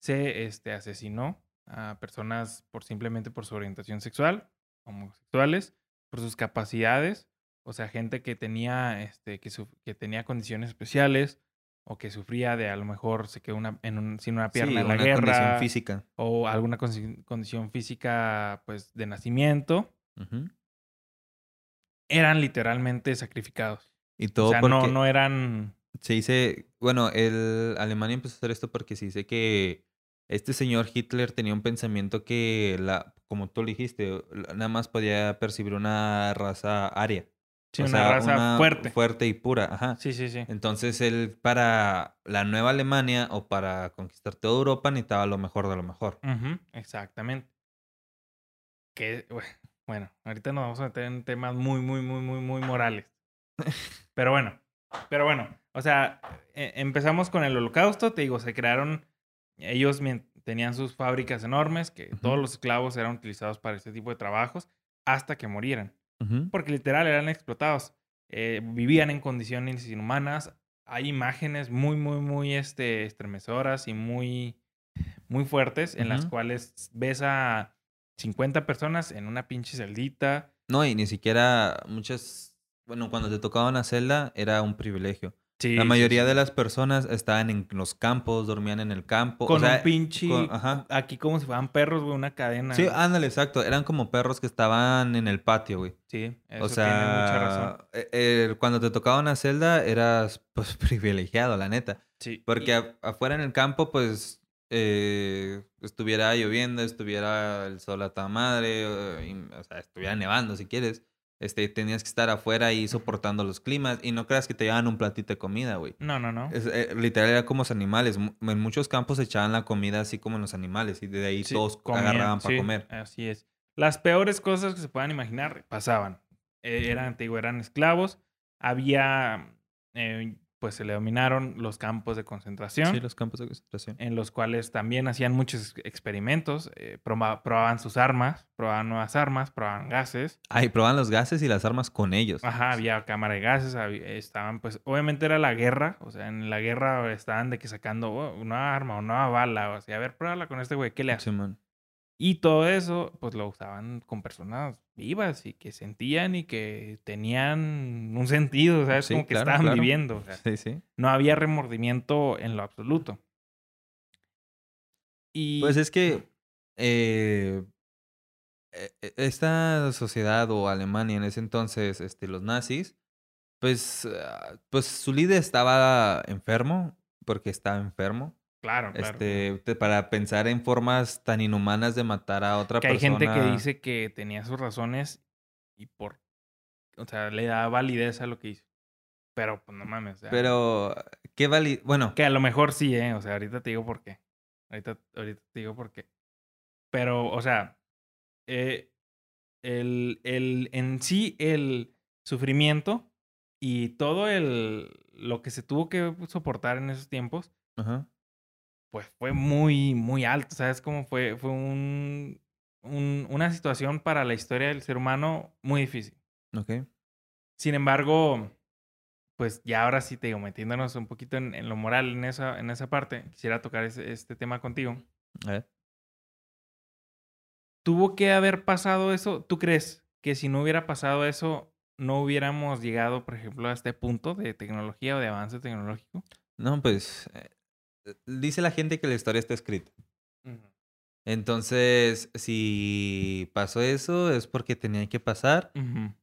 se este, asesinó a personas por simplemente por su orientación sexual, homosexuales, por sus capacidades, o sea, gente que tenía, este, que, que tenía condiciones especiales o que sufría de a lo mejor se quedó una, en un- sin una pierna Sí, en la una guerra condición física. o alguna condición física pues de nacimiento, eran literalmente sacrificados. Y O todo sea, porque... no, no eran... Se dice, bueno, el Alemania empezó a hacer esto porque se dice que este señor Hitler tenía un pensamiento que la, como tú lo dijiste, nada más podía percibir una raza aria. Sí, O una sea, raza una fuerte. Fuerte y pura, ajá. Sí, sí, sí. Entonces él para la nueva Alemania o para conquistar toda Europa necesitaba lo mejor de lo mejor. Ujú, exactamente. Que, bue- bueno, ahorita nos vamos a meter en temas muy, muy, muy, muy, muy morales. [LAUGHS] Pero bueno, pero bueno, o sea, e- empezamos con el holocausto, te digo, se crearon, ellos tenían sus fábricas enormes, que todos los esclavos eran utilizados para este tipo de trabajos hasta que murieran. Porque literal eran explotados. Eh, vivían en condiciones inhumanas. Hay imágenes muy, muy, muy este, estremecedoras y muy, muy fuertes en las cuales ves a 50 personas en una pinche celdita. No, y ni siquiera muchas, bueno, cuando te tocaba una celda era un privilegio. Sí, La mayoría sí. de las personas estaban en los campos, dormían en el campo. Con o sea, un pinche... con- ajá. Aquí como si fueran perros, güey, una cadena. Sí, ándale, exacto. Eran como perros que estaban en el patio, güey. Sí, eso o tiene mucha razón. sea, eh, eh, cuando te tocaba una celda eras [LAUGHS] pues privilegiado, la neta. Sí. Porque a- afuera en el campo, pues, eh, estuviera lloviendo, estuviera el sol a toda madre, y, o sea, estuviera nevando si quieres. Este, tenías que estar afuera ahí soportando los climas y no creas que te llevan un platito de comida, güey. No, no, no. Es, eh, literal era como los animales. En muchos campos echaban la comida así como en los animales y de ahí Sí, todos comían, agarraban para sí, comer. Así es. Las peores cosas que se puedan imaginar pasaban. Eh, eran, te digo, eran esclavos. Había, eh, pues se le dominaron los campos de concentración. Sí, los campos de concentración. en los cuales también hacían muchos experimentos, eh, proba- probaban sus armas, probaban nuevas armas, probaban gases. Ah, y probaban los gases y las armas con ellos. Ajá, había cámara de gases, había- estaban pues, obviamente era la guerra, o sea, en la guerra estaban de que sacando oh, una arma o una bala, o sea, a ver, pruébala con este güey, ¿qué le hace? Simón. Y todo eso, pues lo usaban con personas vivas y que sentían y que tenían un sentido, ¿sabes? Sí, Como que claro, estaban claro. viviendo. o sea, Sí, sí. no había remordimiento en lo absoluto. Y Pues es que eh, e- e- esta sociedad o Alemania en ese entonces, este, los nazis, pues, ah, pues su líder estaba enfermo, porque estaba enfermo. Claro, claro. Este, te- para pensar en formas tan inhumanas de matar a otra que hay persona. gente que dice que tenía sus razones y por, o sea, le da validez a lo que hizo. Pero, pues no mames. o sea, Pero, ¿qué vali... Bueno, Que a lo mejor sí, ¿eh? O sea, ahorita te digo por qué. Ahorita, ahorita te digo por qué. Pero, o sea, eh, el, el, en sí el sufrimiento y todo el, lo que se tuvo que soportar en esos tiempos, ajá, pues fue muy, muy alto. ¿Sabes cómo fue? Fue un, un- una situación para la historia del ser humano muy difícil. ok. Sin embargo, pues ya ahora sí te digo, metiéndonos un poquito en, en lo moral en esa, en esa parte, quisiera tocar ese- este tema contigo. A ver. ¿Tuvo que haber pasado eso? ¿Tú crees que si no hubiera pasado eso, no hubiéramos llegado, por ejemplo, a este punto de tecnología o de avance tecnológico? No, pues, eh, dice la gente que la historia está escrita. Entonces, si pasó eso, es porque tenía que pasar.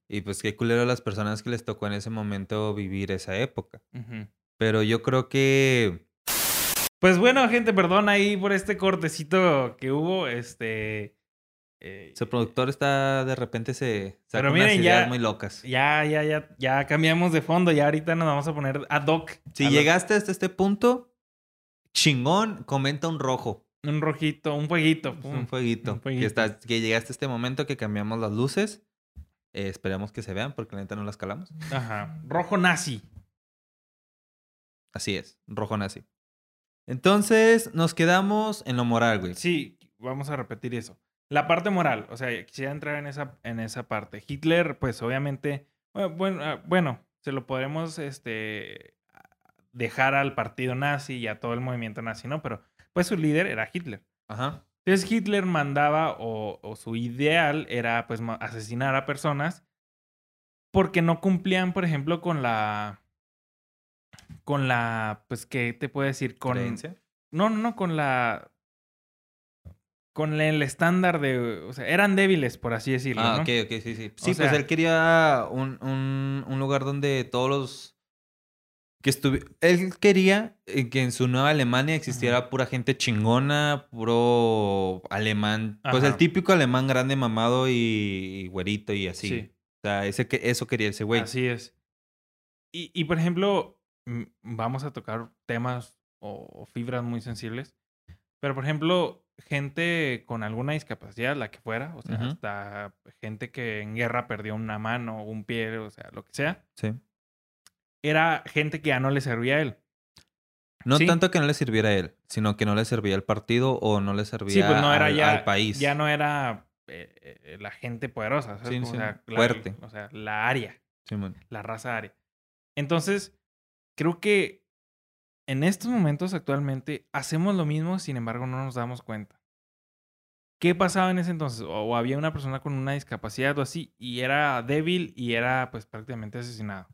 Y pues qué culero a las personas que les tocó en ese momento vivir esa época. Pero yo creo que... Pues bueno, gente, perdón ahí por este cortecito que hubo. Este. eh, Su productor está de repente se saca Pero unas miren, ideas ya- muy locas. Ya, ya, ya, ya cambiamos de fondo. Ya ahorita nos vamos a poner ad hoc. Si llegaste hasta este punto, chingón, comenta un rojo, Un rojito, un fueguito. un fueguito. un Que, fueguito. que llegaste a este momento que cambiamos las luces. Eh, esperamos que se vean porque la neta no las calamos. Ajá. Rojo nazi. Así es, rojo nazi. Entonces, nos quedamos en lo moral, güey. Sí, vamos a repetir eso. La parte moral, o sea, quisiera entrar en esa, en esa parte. Hitler, pues obviamente, bueno, bueno, bueno, se lo podremos este, dejar al partido nazi y a todo el movimiento nazi, ¿no? Pero pues su líder era Hitler. Ajá. Entonces Hitler mandaba o, o su ideal era pues asesinar a personas porque no cumplían, por ejemplo, con la... Con la, pues, ¿qué te puedo decir? Con, Creencia. no, no, no, con la. Con el estándar de. O sea, eran débiles, por así decirlo. Ah, ¿no? ok, ok, sí, sí. Sí, pues él quería un, un, un lugar donde todos los que estuvi... Él quería eh, que en su nueva Alemania existiera pura gente chingona, puro alemán. Pues el típico alemán grande, mamado y, y güerito y así. Sí. O sea, ese que, eso quería ese güey. Así es. Y, y, por ejemplo, mm, vamos a tocar temas o, o fibras muy sensibles. Pero, por ejemplo, gente con alguna discapacidad, la que fuera, o sea, hasta gente que en guerra perdió una mano o un pie, o sea, lo que sea, Sí. Era gente que ya no le servía a él. No Sí. tanto que no le sirviera a él, sino que no le servía al partido o no le servía Sí, pues no era al, ya, al país. ya no era eh, eh, la gente poderosa, o sea, la- fuerte. o sea, la área, la raza área. Entonces, creo que en estos momentos actualmente hacemos lo mismo, sin embargo, no nos damos cuenta. ¿Qué pasaba en ese entonces? O, o había una persona con una discapacidad o así, y era débil y era pues prácticamente asesinado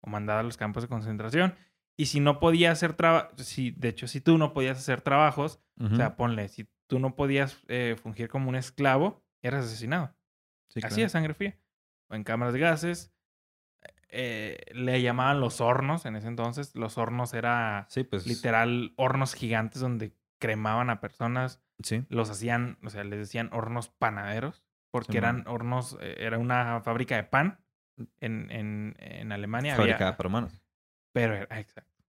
o mandado a los campos de concentración. Y si no podía hacer trabajo, si, de hecho, si tú no podías hacer trabajos, o sea, ponle, si tú no podías eh, fungir como un esclavo, eras asesinado. Sí, Así claro. a sangre fría. O en cámaras de gases. eh, le llamaban los hornos en ese entonces. Los hornos era Sí, pues. literal hornos gigantes donde cremaban a personas. Sí. Los hacían, o sea, les decían hornos panaderos. Porque eran hornos, eh, era una fábrica de pan en, en, en Alemania. había- Fabricada por humanos. pero era, exacto.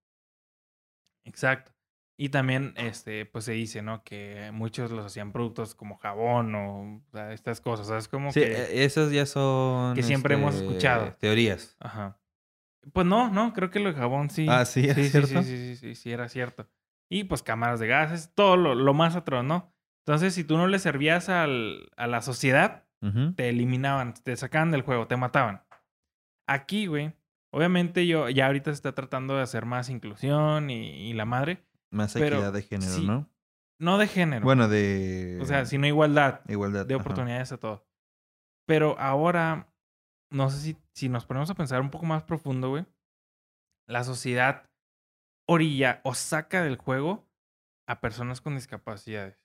Exacto. Y también, este, pues se dice, ¿no? Que muchos los hacían productos como jabón o, o sea, estas cosas. ¿Sabes? Como Sí, que. eh, esas ya son. que siempre hemos este, escuchado. Teorías. Ajá. Pues no, no, creo que lo de jabón sí. Ah, sí, ¿es sí, sí, cierto? sí, sí, sí, sí, sí, era cierto. Y pues cámaras de gases, todo lo, lo más atroz, ¿no? Entonces, si tú no le servías al, a la sociedad, te eliminaban, te sacaban del juego, te mataban. Aquí, güey, obviamente yo ya ahorita se está tratando de hacer más inclusión y, y la madre, Más Pero, equidad de género, sí, ¿no? no de género, Bueno, de... o sea, sino igualdad Igualdad. de ajá. oportunidades a todo. Pero ahora, no sé si, si nos ponemos a pensar un poco más profundo, güey, la sociedad orilla o saca del juego a personas con discapacidades.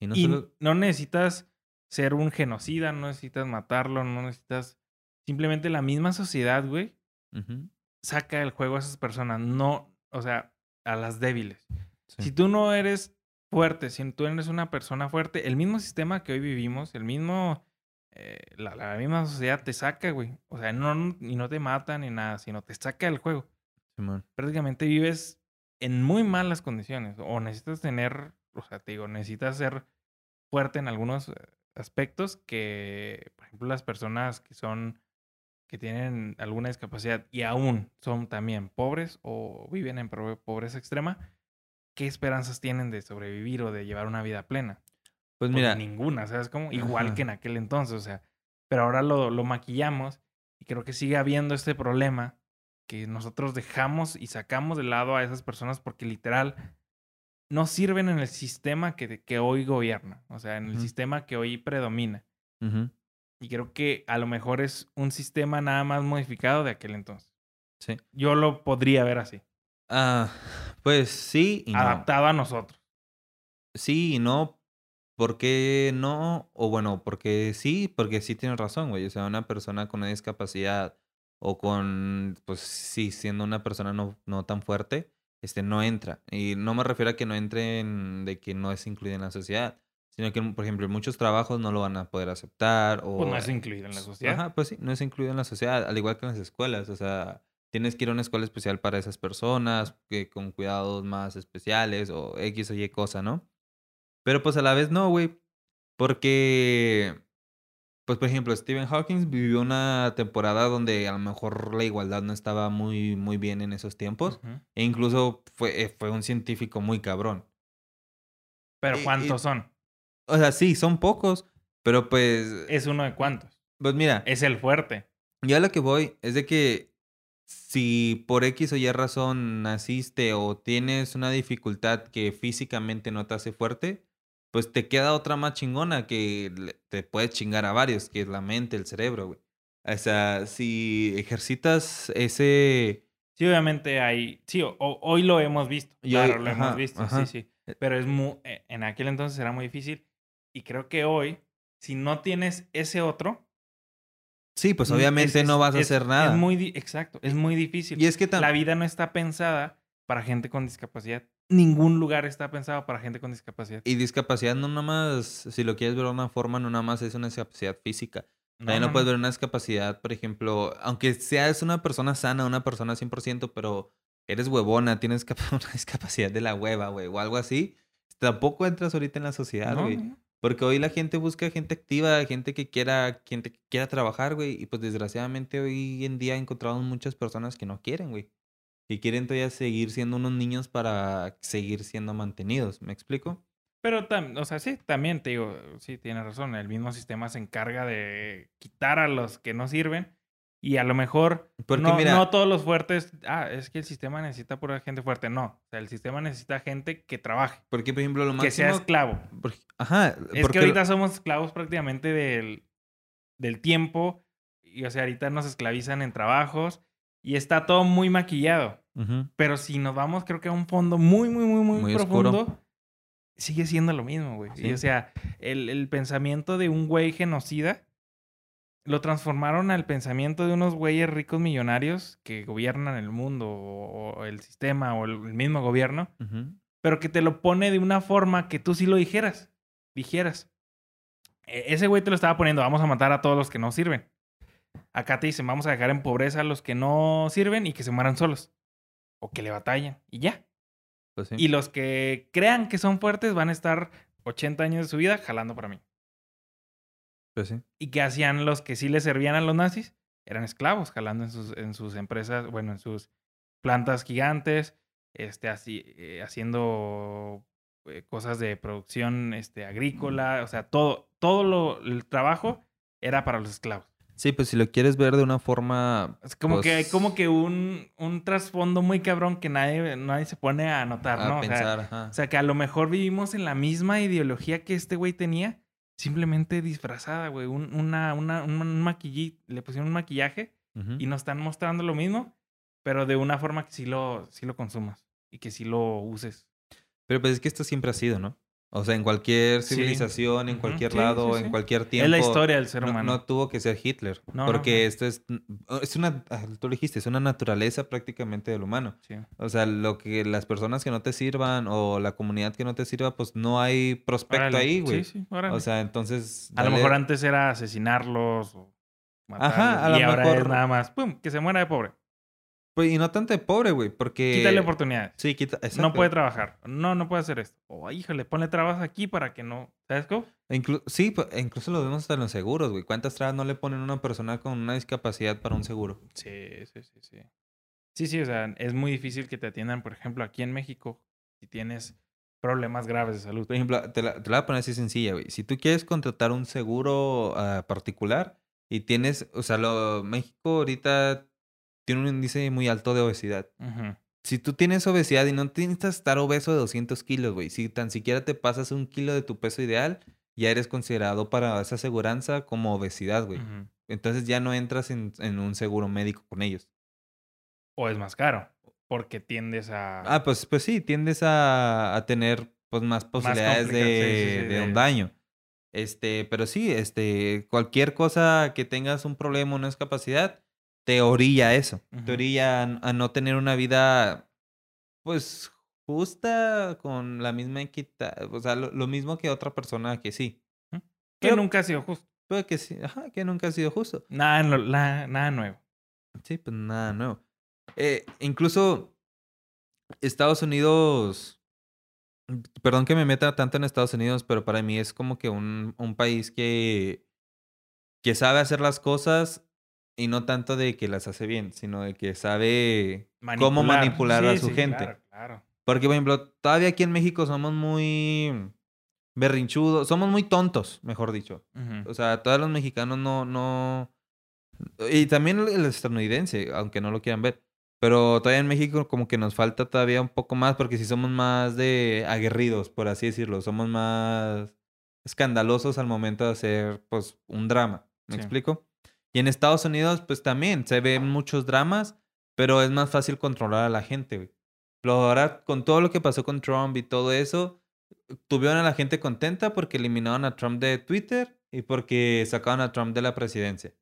Y no y solo... no necesitas ser un genocida, no necesitas matarlo, no necesitas... Simplemente la misma sociedad, güey, saca del juego a esas personas, no, o sea, a las débiles. Sí. Si tú no eres fuerte, si tú eres una persona fuerte, el mismo sistema que hoy vivimos, el mismo, eh, la, la misma sociedad te saca, güey. O sea, no, y no te mata ni nada, sino te saca del juego. Prácticamente vives en muy malas condiciones. O necesitas tener, o sea, te digo, necesitas ser fuerte en algunos eh, aspectos que, por ejemplo, las personas que son, que tienen alguna discapacidad y aún son también pobres o viven en pobre- pobreza extrema, ¿qué esperanzas tienen de sobrevivir o de llevar una vida plena? Pues Pues mira, ninguna, ¿sabes? Como igual Ajá. que en aquel entonces, o sea, pero ahora lo, lo maquillamos y creo que sigue habiendo este problema que nosotros dejamos y sacamos de lado a esas personas porque literal no sirven en el sistema que, que hoy gobierna, o sea, en el sistema que hoy predomina. ujú, Y creo que a lo mejor es un sistema nada más modificado de aquel entonces. sí. Yo lo podría ver así, Ah, pues sí y no. adaptado a nosotros. Sí y no. ¿Por qué no? O bueno, porque sí, porque sí tienes razón, güey. O sea, una persona con una discapacidad o con, pues sí, siendo una persona no, no tan fuerte, este, no entra. Y no me refiero a que no entren de que no es incluida en la sociedad, sino que, por ejemplo, muchos trabajos no lo van a poder aceptar o... Pues no es incluido en la sociedad. Ajá, pues sí, no es incluido en la sociedad, al igual que en las escuelas. O sea, tienes que ir a una escuela especial para esas personas, que con cuidados más especiales o X o Y cosa, ¿no? Pero pues a la vez no, güey. Porque, pues por ejemplo, Stephen Hawking vivió una temporada donde a lo mejor la igualdad no estaba muy, muy bien en esos tiempos. E incluso fue, eh, fue un científico muy cabrón. Pero Y- y- ¿cuántos son? O sea, sí, son pocos, pero pues... Es uno de cuántos. Pues mira, Es el fuerte. Yo a lo que voy es de que si por X o Y razón naciste o tienes una dificultad que físicamente no te hace fuerte, pues te queda otra más chingona que te puedes chingar a varios, que es la mente, el cerebro, güey. O sea, si ejercitas ese... Sí, obviamente hay. Sí, o- hoy lo hemos visto. Claro, hoy- lo ajá, hemos visto. ajá. Sí, sí. Pero es muy. eh, En aquel entonces era muy difícil. Y creo que hoy, si no tienes ese otro. Sí, pues mm, obviamente es- no vas a es- hacer nada. Es muy. Exacto. Es muy difícil. Y es que La vida no está pensada para gente con discapacidad. Ningún lugar está pensado para gente con discapacidad. Y discapacidad no nada más, si lo quieres ver de una forma, no nada más es una discapacidad física. No, También no, puedes no. ver una discapacidad, por ejemplo, aunque seas una persona sana, una persona 100%, pero eres huevona, tienes [LAUGHS] una discapacidad de la hueva, güey, o algo así, tampoco entras ahorita en la sociedad, No, güey. no, no. Porque hoy la gente busca gente activa, gente que quiera, que quiera trabajar, güey. Y pues desgraciadamente hoy en día encontramos muchas personas que no quieren, güey. Que quieren todavía seguir siendo unos niños para seguir siendo mantenidos. ¿Me explico? Pero, o sea, sí, también te digo, sí, tienes razón. El mismo sistema se encarga de quitar a los que no sirven. Y a lo mejor no, mira- no todos los fuertes, ah, es que el sistema necesita pura gente fuerte. No, o sea, el sistema necesita gente que trabaje, Porque, por ejemplo, lo que sea máximo... esclavo. Ajá. Es que ahorita somos esclavos prácticamente del, del tiempo. Y, o sea, ahorita nos esclavizan en trabajos y está todo muy maquillado. Ujú. Pero si nos vamos, creo que a un fondo muy, muy, muy, muy, Muy oscuro. profundo, sigue siendo lo mismo, güey. Y, o sea, el, el pensamiento de un güey genocida lo transformaron al pensamiento de unos güeyes ricos millonarios que gobiernan el mundo o, o el sistema o el, el mismo gobierno, pero que te lo pone de una forma que tú sí lo dijeras. Dijeras. E- Ese güey te lo estaba poniendo, vamos a matar a todos los que no sirven. Acá te dicen, vamos a dejar en pobreza a los que no sirven y que se mueran solos. O que le batallen. Y ya. Pues sí. Y los que crean que son fuertes van a estar 80 años de su vida jalando para mí. Pues sí. ¿Y qué hacían los que sí le servían a los nazis? eran esclavos jalando en sus, en sus empresas, bueno, en sus plantas gigantes, este, así, eh, haciendo eh, cosas de producción este, agrícola, o sea, todo, todo lo, el trabajo era para los esclavos. Sí, pues si lo quieres ver de una forma... Es como que hay pues, como que un, un trasfondo muy cabrón que nadie, nadie se pone a notar, a ¿no? O sea, ajá. o sea, que a lo mejor vivimos en la misma ideología que este güey tenía, simplemente disfrazada, güey. Un, una, una, un, maquilli- le pusieron un maquillaje y nos están mostrando lo mismo, pero de una forma que sí lo, sí lo consumas y que sí lo uses. Pero pues es que esto siempre ha sido, ¿no? O sea, en cualquier Sí. civilización, en cualquier Sí, lado, sí, en cualquier tiempo. es la historia del ser no, humano. no tuvo que ser Hitler. No, porque no. esto es, es una, ah, tú lo dijiste, es una naturaleza prácticamente del humano. O sea, lo que las personas que no te sirvan o la comunidad que no te sirva, pues no hay prospecto Órale. ahí, güey. Sí, sí, órale. O sea, entonces. a lo mejor antes era asesinarlos o matarlos. Ajá, a lo y ahora mejor- es nada más, pum, que se muera de pobre. Pues, y no tanto de pobre, güey, porque. Quítale oportunidades. Sí, quita. No exacto. puede trabajar. No, no puede hacer esto. O, híjole, ponle trabas aquí para que no. ¿Sabes cómo? E inclu- sí, pues, e incluso lo vemos hasta en los seguros, güey. ¿Cuántas trabas no le ponen a una persona con una discapacidad para un seguro? Sí, sí, sí, sí. Sí, sí, o sea, es muy difícil que te atiendan, por ejemplo, aquí en México, si tienes problemas graves de salud. Por ejemplo, te la, te la voy a poner así sencilla, güey. Si tú quieres contratar un seguro ah, particular y tienes, o sea, lo, México ahorita tiene un índice muy alto de obesidad. Si tú tienes obesidad y no necesitas estar obeso de 200 kilos, güey, si tan siquiera te pasas un kilo de tu peso ideal, ya eres considerado para esa aseguranza como obesidad, güey. Entonces ya no entras en, en un seguro médico con ellos. O es más caro, porque tiendes a... Ah, pues, pues sí, tiendes a, a tener pues más posibilidades de, sí, sí, de un daño. Este, pero sí, este, cualquier cosa que tengas un problema o una discapacidad, te orilla a eso. Ujú. Te orilla a, a no tener una vida, pues, justa, con la misma equidad, o sea, lo, lo mismo que otra persona que sí. que pero- nunca ha sido justo. Pero que sí, ajá, que nunca ha sido justo. Nada, la- nada nuevo. Sí, pues nada nuevo. Eh, incluso Estados Unidos, perdón que me meta tanto en Estados Unidos, pero para mí es como que un, un país que, que sabe hacer las cosas y no tanto de que las hace bien, sino de que sabe cómo manipular a su sí, gente. Claro, claro. Porque, por ejemplo, todavía aquí en México somos muy berrinchudos, somos muy tontos, mejor dicho. O sea, todos los mexicanos no, no. Y también el- estadounidense, aunque no lo quieran ver. Pero todavía en México como que nos falta todavía un poco más porque si somos más de aguerridos, por así decirlo. Somos más escandalosos al momento de hacer, pues, un drama. ¿Me Sí. explico? Y en Estados Unidos, pues también se ven muchos dramas, pero es más fácil controlar a la gente, güey. Pero ahora, con todo lo que pasó con Trump y todo eso, tuvieron a la gente contenta porque eliminaron a Trump de Twitter y porque sacaron a Trump de la presidencia.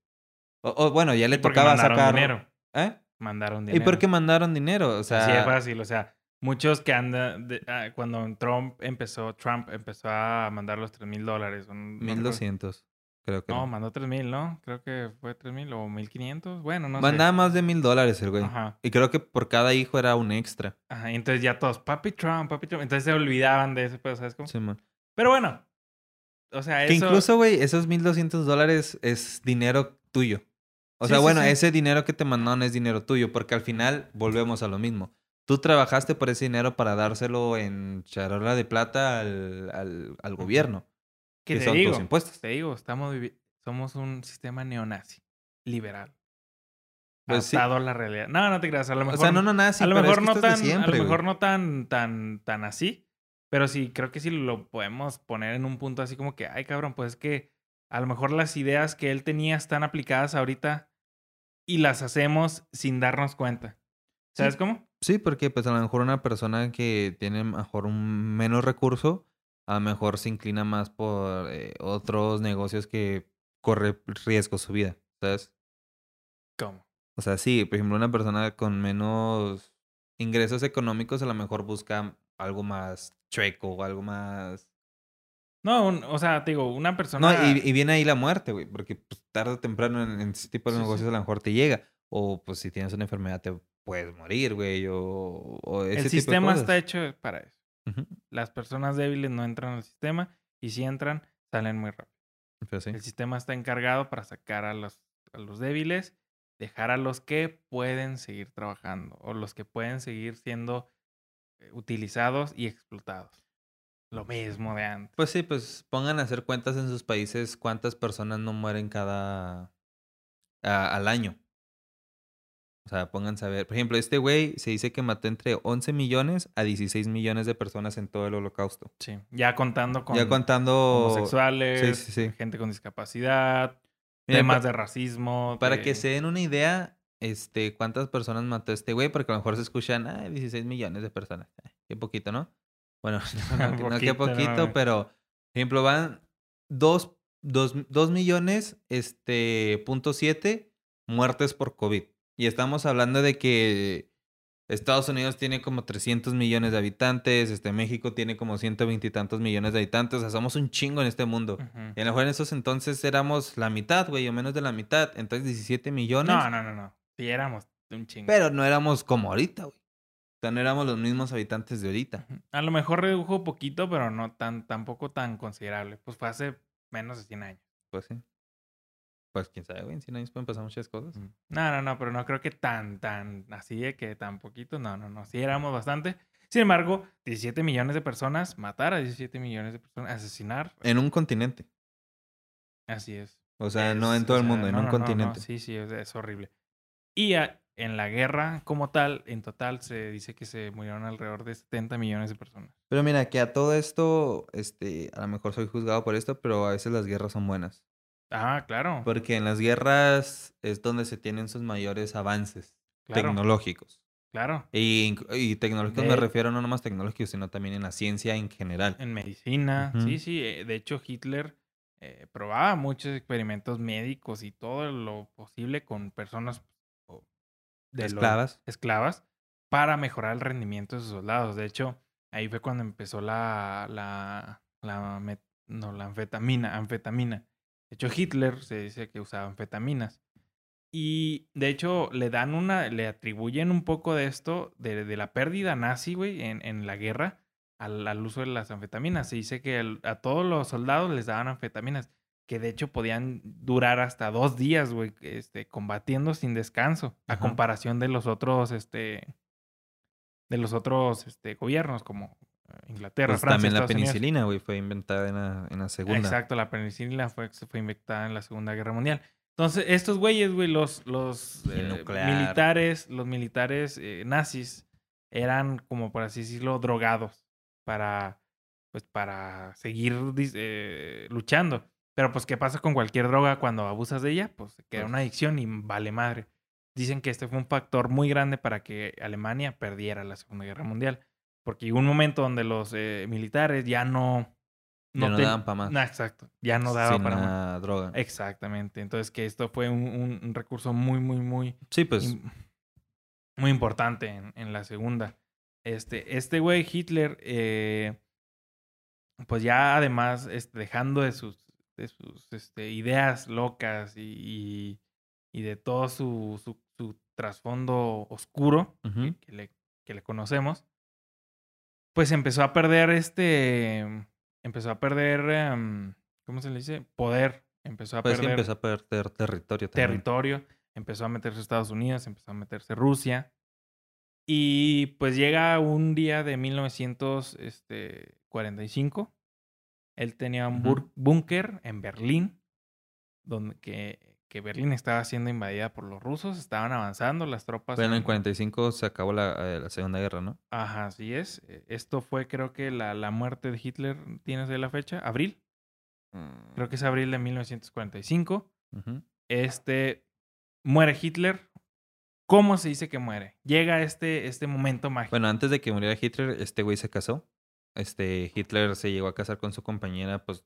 O, o, bueno, ya le tocaba mandaron sacar. dinero. ¿Eh? Mandaron Y dinero. porque mandaron dinero. O sea, Así de fácil, o sea, muchos que andan, de- ah, cuando Trump empezó, Trump empezó a mandar los 3 mil dólares. un- no recuerdo. 1200, creo que. No, era. mandó 3 mil, ¿no? Creo que fue 3 mil o 1500. Bueno, no Mandaba sé. más de mil dólares el güey. Ajá. Y creo que por cada hijo era un extra. Ajá. Y entonces ya todos, papi Trump, papi Trump. Entonces se olvidaban de ese pedo, ¿sabes cómo? Simón. Pero bueno. O sea, Que eso. incluso, güey, esos 1200 dólares es dinero tuyo. O Sí, sea, sí, bueno, sí. ese dinero que te mandaron es dinero tuyo, porque al final volvemos a lo mismo. Tú trabajaste por ese dinero para dárselo en charola de plata al, al, al gobierno, que son digo, tus impuestos. Te digo, estamos somos un sistema neonazi, liberal. Pues sí. la realidad. No, no te creas. A lo O mejor, sea, no, no, nada así, a lo pero es mejor que no tan, siempre, a lo mejor güey. no tan, tan, tan así. Pero sí, creo que sí lo podemos poner en un punto así como que, ay, cabrón, pues es que a lo mejor las ideas que él tenía están aplicadas ahorita y las hacemos sin darnos cuenta. ¿Sabes Sí. cómo? Sí, porque pues a lo mejor una persona que tiene mejor un menos recurso, a lo mejor se inclina más por eh, otros negocios que corre riesgo su vida, ¿sabes? ¿Cómo? O sea, sí, por ejemplo, una persona con menos ingresos económicos a lo mejor busca algo más chueco o algo más... No, un- o sea, te digo, una persona... No, y, y viene ahí la muerte, güey, porque pues, tarde o temprano en, en ese tipo de Sí, sí. negocios a lo mejor te llega. O pues si tienes una enfermedad te puedes morir, güey, o, o ese el tipo de sistema está cosas. hecho para eso. Las personas débiles no entran al sistema y si entran, salen muy rápido. sí. El sistema está encargado para sacar a los, a los débiles dejar a los que pueden seguir trabajando o los que pueden seguir siendo eh, utilizados y explotados. Lo mismo de antes. Pues sí, pues pongan a hacer cuentas en sus países cuántas personas no mueren cada... a- al año. O sea, pónganse a ver. Por ejemplo, este güey se dice que mató entre 11 millones a 16 millones de personas en todo el holocausto. Sí. Ya contando con ya contando... homosexuales, Sí, sí, sí. gente con discapacidad, Miren, temas de racismo. Para de- que se den una idea, este, cuántas personas mató este güey, porque a lo mejor se escuchan, ah, 16 millones de personas. Qué poquito, ¿no? Bueno, [LAUGHS] [LAUGHS] no, qué Poquito, no, pero, por ejemplo, van dos, dos, dos millones, este, punto siete muertes por COVID. Y estamos hablando de que Estados Unidos tiene como 300 millones de habitantes, este, México tiene como 120 y tantos millones de habitantes, o sea, somos un chingo en este mundo. Y a lo mejor en esos entonces éramos la mitad, güey, o menos de la mitad. Entonces 17 millones. No, no, no, no. Sí, éramos un chingo. Pero no éramos como ahorita, güey. O sea, no éramos los mismos habitantes de ahorita. A lo mejor redujo poquito, pero no tan, tampoco tan considerable. Pues fue hace menos de 100 años. Pues sí. Pues quién sabe, güey. En 100 años pueden pasar muchas cosas. No, no, no, pero no creo que tan, tan así de que tan poquito. No, no, no. Sí éramos bastante. Sin embargo, 17 millones de personas, matar a 17 millones de personas, asesinar. En un continente. Así es. O sea, no en todo el sea, mundo, en no, un no, no, no, continente. Sí, sí, es, es horrible. Y a- en la guerra como tal, en total, se dice que se murieron alrededor de 70 millones de personas. Pero mira, que a todo esto, este, a lo mejor soy juzgado por esto, pero a veces las guerras son buenas. Ah, claro. Porque en las guerras es donde se tienen sus mayores avances claro, tecnológicos. claro. Y, y tecnológicos me refiero no nomás tecnológicos, sino también en la ciencia en general. En medicina, sí, sí. eh, De hecho, Hitler eh, probaba muchos experimentos médicos y todo lo posible con personas de Esclavas. esclavas para mejorar el rendimiento de sus soldados. De hecho, ahí fue cuando empezó la, la, la, met- no, la anfetamina, anfetamina. De hecho, Hitler se dice que usaba anfetaminas. Y de hecho, le dan una, le atribuyen un poco de esto, de, de la pérdida nazi, güey, en, en la guerra, al, al uso de las anfetaminas. Se dice que el- a todos los soldados les daban anfetaminas, que de hecho podían durar hasta dos días, güey, este, combatiendo sin descanso, a comparación de los otros, este, de los otros, este, gobiernos como Inglaterra, Pues Francia, también la Estados penicilina, güey, fue inventada en la, en la segunda. Exacto, la penicilina fue, fue inventada en la Segunda Guerra Mundial. Entonces, estos güeyes, güey, los, los eh, militares, los militares eh, nazis, eran como por así decirlo, drogados para, pues, para seguir eh, luchando. Pero, pues, ¿qué pasa con cualquier droga cuando abusas de ella? Pues, queda una Pues- adicción y vale madre. Dicen que este fue un factor muy grande para que Alemania perdiera la Segunda Guerra Mundial. Porque llegó un momento donde los eh, militares ya no... Ya no ten- daban pa' más. No, exacto. Ya no daba sin para más. droga. Exactamente. Entonces, que esto fue un, un- un recurso muy, muy, muy, Sí, pues muy importante en, en la segunda. Este, este güey, Hitler, eh, pues ya además, este, dejando de sus, de sus este, ideas locas y, y, y de todo su, su, su trasfondo oscuro que le, que le conocemos, pues empezó a perder este, empezó a perder, em, ¿cómo se le dice? Poder. Empezó a pues sí perder empezó a perder territorio también. territorio. Empezó a meterse Estados Unidos, empezó a meterse Rusia. Y pues llega un día de 1945. Él tenía un búnker en Berlín, donde que, que Berlín estaba siendo invadida por los rusos, estaban avanzando las tropas. Bueno, en en- 45 se acabó la, eh, la Segunda Guerra, ¿no? Ajá, así es. Eh, Esto fue, creo que la, la muerte de Hitler, ¿tienes ahí la fecha? Abril. Creo que es abril de 1945. Ujú. este muere Hitler. ¿Cómo se dice que muere? Llega este, este momento mágico. Bueno, antes de que muriera Hitler, este güey se casó. Este, Hitler se llegó a casar con su compañera, pues,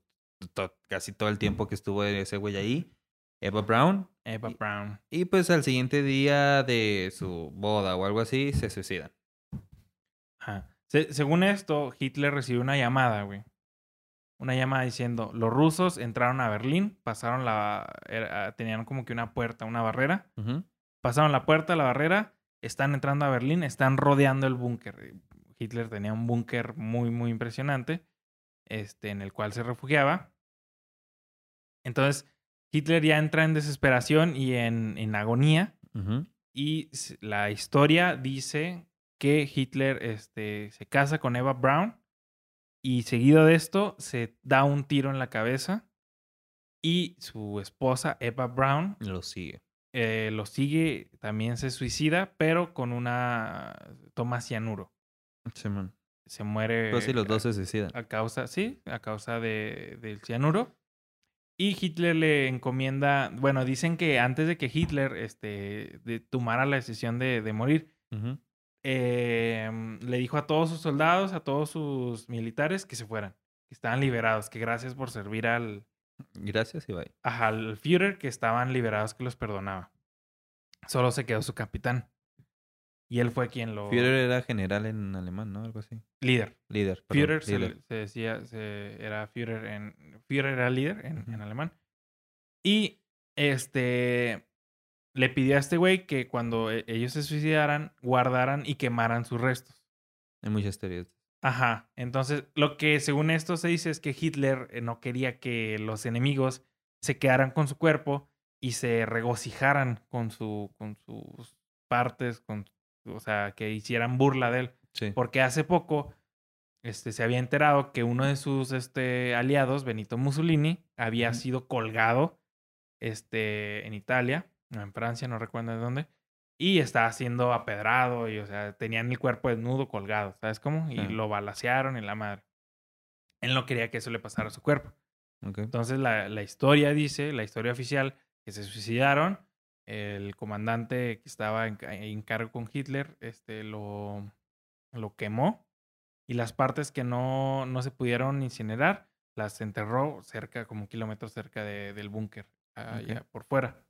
to- casi todo el tiempo que estuvo ese güey ahí, Eva Brown. Eva y- Brown. Y pues al siguiente día de su boda o algo así, se suicidan. Ajá. Se- según esto, Hitler recibió una llamada, güey. Una llamada diciendo, los rusos entraron a Berlín, pasaron la... era- tenían como que una puerta, una barrera. Pasaron la puerta, la barrera, están entrando a Berlín, están rodeando el búnker. Hitler tenía un búnker muy, muy impresionante, este, en el cual se refugiaba. Entonces, Hitler ya entra en desesperación y en, en agonía. Y la historia dice que Hitler este, se casa con Eva Braun y seguido de esto se da un tiro en la cabeza y su esposa Eva Braun Lo sigue. eh, lo sigue, también se suicida, pero con una toma cianuro. Simón. Se muere Pues sí, los dos se suicidan. a causa, sí, a causa de, del cianuro. Y Hitler le encomienda, bueno, dicen que antes de que Hitler este, de- tomara la decisión de, de morir, eh, le dijo a todos sus soldados, a todos sus militares que se fueran, que estaban liberados, que gracias por servir al, Gracias y bye. ajá, al Führer, que estaban liberados, que los perdonaba. Solo se quedó su capitán. Y él fue quien lo... Führer era general en alemán, ¿no? Algo así. Líder. Líder. perdón, Führer se, líder. se decía, se- era Führer en Führer era líder en, en Ujú. alemán. Y este le pidió a este güey que cuando e- ellos se suicidaran, guardaran y quemaran sus restos. Hay muchas teorías. Ajá. Entonces, lo que según esto se dice es que Hitler eh, no quería que los enemigos se quedaran con su cuerpo y se regocijaran con su con sus partes, con o sea, que hicieran burla de él. Sí. Porque hace poco este, se había enterado que uno de sus este, aliados, Benito Mussolini, había sido colgado este, en Italia, en Francia, no recuerdo de dónde, y estaba siendo apedrado, y o sea, tenían el cuerpo desnudo colgado, ¿sabes cómo? Y lo balacearon en la madre. Él no quería que eso le pasara a su cuerpo. Entonces la, la historia dice, la historia oficial, que se suicidaron. El comandante que estaba en, ca- en cargo con Hitler este, lo, lo quemó y las partes que no, no se pudieron incinerar las enterró cerca, como un kilómetro cerca de- del búnker, allá por fuera.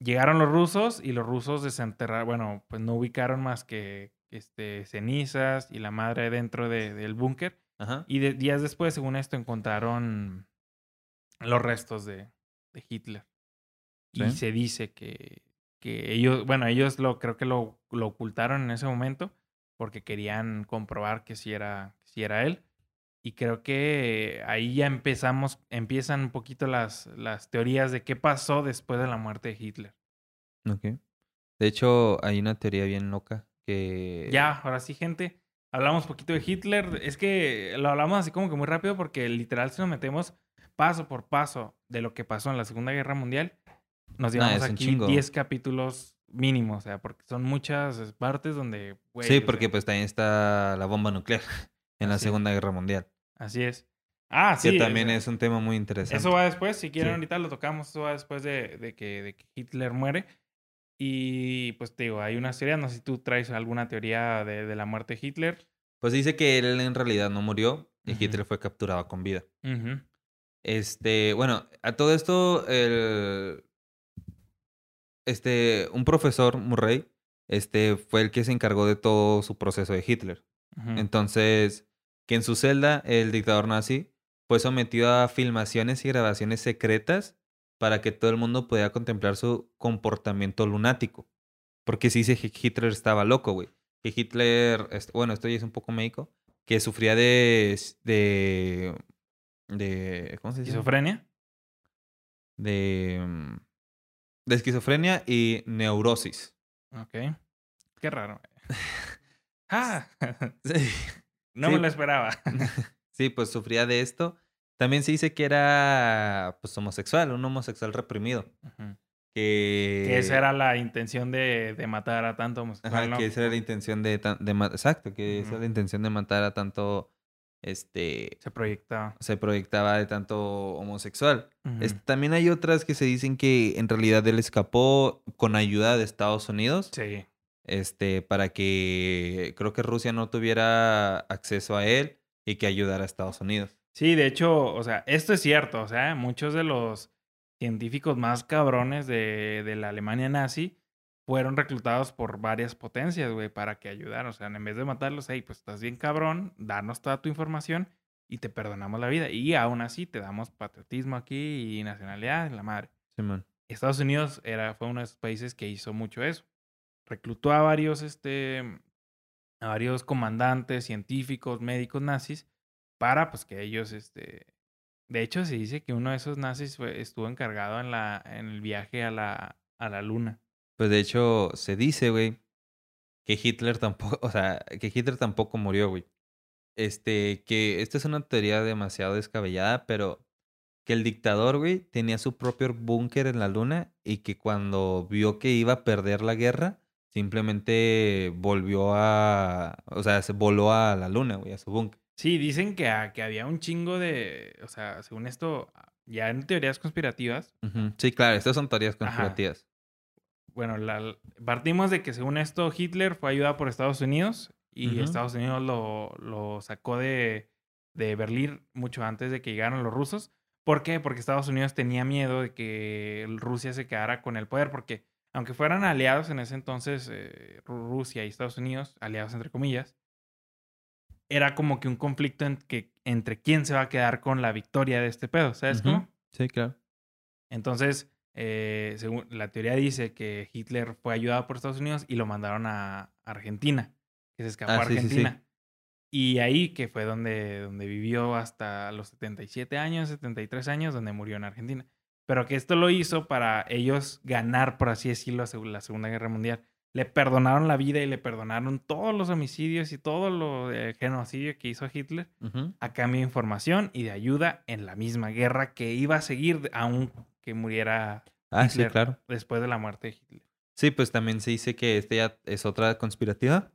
Llegaron los rusos y los rusos desenterraron, bueno, pues no ubicaron más que este, cenizas y la madre dentro de- del búnker. Y de- días después, según esto, encontraron los restos de, de Hitler. Y Sí. se dice que, que ellos, bueno, ellos lo creo que lo, lo ocultaron en ese momento porque querían comprobar que sí era, sí era él. Y creo que ahí ya empezamos, empiezan un poquito las, las teorías de qué pasó después de la muerte de Hitler. Ok. De hecho, hay una teoría bien loca que... Ya, ahora sí, gente. Hablamos un poquito de Hitler. Es que lo hablamos así como que muy rápido porque literal si nos metemos paso por paso de lo que pasó en la Segunda Guerra Mundial, nos llevamos aquí chingo. 10 capítulos mínimo, o sea, porque son muchas partes donde... güey, Sí, porque sea, pues también está la bomba nuclear [LAUGHS] en la es. Segunda Guerra Mundial. Así es. Ah, sí. que también sea, es un tema muy interesante. Eso va después, si quieren Sí. ahorita lo tocamos, eso va después de, de que, de que Hitler muere. Y pues te digo, hay una teoría, no sé si tú traes alguna teoría de, de la muerte de Hitler. Pues dice que él en realidad no murió y. Hitler fue capturado con vida. Este, bueno, a todo esto, el, este, un profesor, Murray, este, fue el que se encargó de todo su proceso de Hitler. Entonces, que en su celda, el dictador nazi fue sometido a filmaciones y grabaciones secretas para que todo el mundo pudiera contemplar su comportamiento lunático. Porque se dice que Hitler estaba loco, güey. Que Hitler, bueno, esto ya es un poco médico, que sufría de, de, de, ¿cómo se dice? ¿Esquizofrenia? De, mm, de esquizofrenia y neurosis. Ok. Qué raro. [LAUGHS] ah, [LAUGHS] Sí. no Sí. me lo esperaba. [LAUGHS] Sí, pues sufría de esto. También se dice que era pues homosexual, un homosexual reprimido. Que, Que esa era la intención de, de matar a tanto homosexual, Ajá, ¿no? que esa era la intención de, exacto, que esa era la intención de matar a tanto este Se proyectaba. se proyectaba de tanto homosexual. Este, también hay otras que se dicen que en realidad él escapó con ayuda de Estados Unidos. Sí. Este, para que creo que Rusia no tuviera acceso a él y que ayudara a Estados Unidos. Sí, de hecho, o sea, esto es cierto, o sea, muchos de los científicos más cabrones de, de la Alemania nazi fueron reclutados por varias potencias, güey, para que ayudaran. O sea, en vez de matarlos, hey, pues estás bien cabrón, danos toda tu información y te perdonamos la vida. Y aún así te damos patriotismo aquí y nacionalidad, la madre. Simón. Estados Unidos era, fue uno de esos países que hizo mucho eso. Reclutó a varios, este, a varios comandantes, científicos, médicos nazis para, pues, que ellos, este... De hecho, se dice que uno de esos nazis fue- estuvo encargado en, la, en el viaje a la, a la luna. Pues de hecho, se dice, güey, que Hitler tampoco, [LAUGHS] o sea, que Hitler tampoco murió, güey. Este, que esta es una teoría demasiado descabellada, pero que el dictador, güey, tenía su propio búnker en la luna y que cuando vio que iba a perder la guerra, simplemente volvió a, o sea, se voló a la luna, güey, a su búnker. Sí, dicen que, que había un chingo de, o sea, según esto, ya en teorías conspirativas. Sí, claro, estas son teorías Ajá. Bueno, la, partimos de que según esto Hitler fue ayudado por Estados Unidos y. Estados Unidos lo, lo sacó de, de Berlín mucho antes de que llegaran los rusos. ¿Por qué? Porque Estados Unidos tenía miedo de que Rusia se quedara con el poder, porque aunque fueran aliados en ese entonces, eh, Ru- Rusia y Estados Unidos, aliados entre comillas, era como que un conflicto en que, entre quién se va a quedar con la victoria de este pedo, ¿sabes Ujú. cómo? Sí, claro. Entonces, eh, según la teoría dice que Hitler fue ayudado por Estados Unidos y lo mandaron a Argentina, que se escapó Ah, a sí, sí, sí. Argentina. Y ahí que fue donde, donde vivió hasta los 77 años, 73 años, donde murió en Argentina. Pero que esto lo hizo para ellos ganar, por así decirlo, la Segunda Guerra Mundial. Le perdonaron la vida y le perdonaron todos los homicidios y todo lo de genocidio que hizo Hitler a cambio de información y de ayuda en la misma guerra que iba a seguir aunque muriera Ah, sí, claro. después de la muerte de Hitler. Sí, pues también se dice que este ya es otra conspirativa.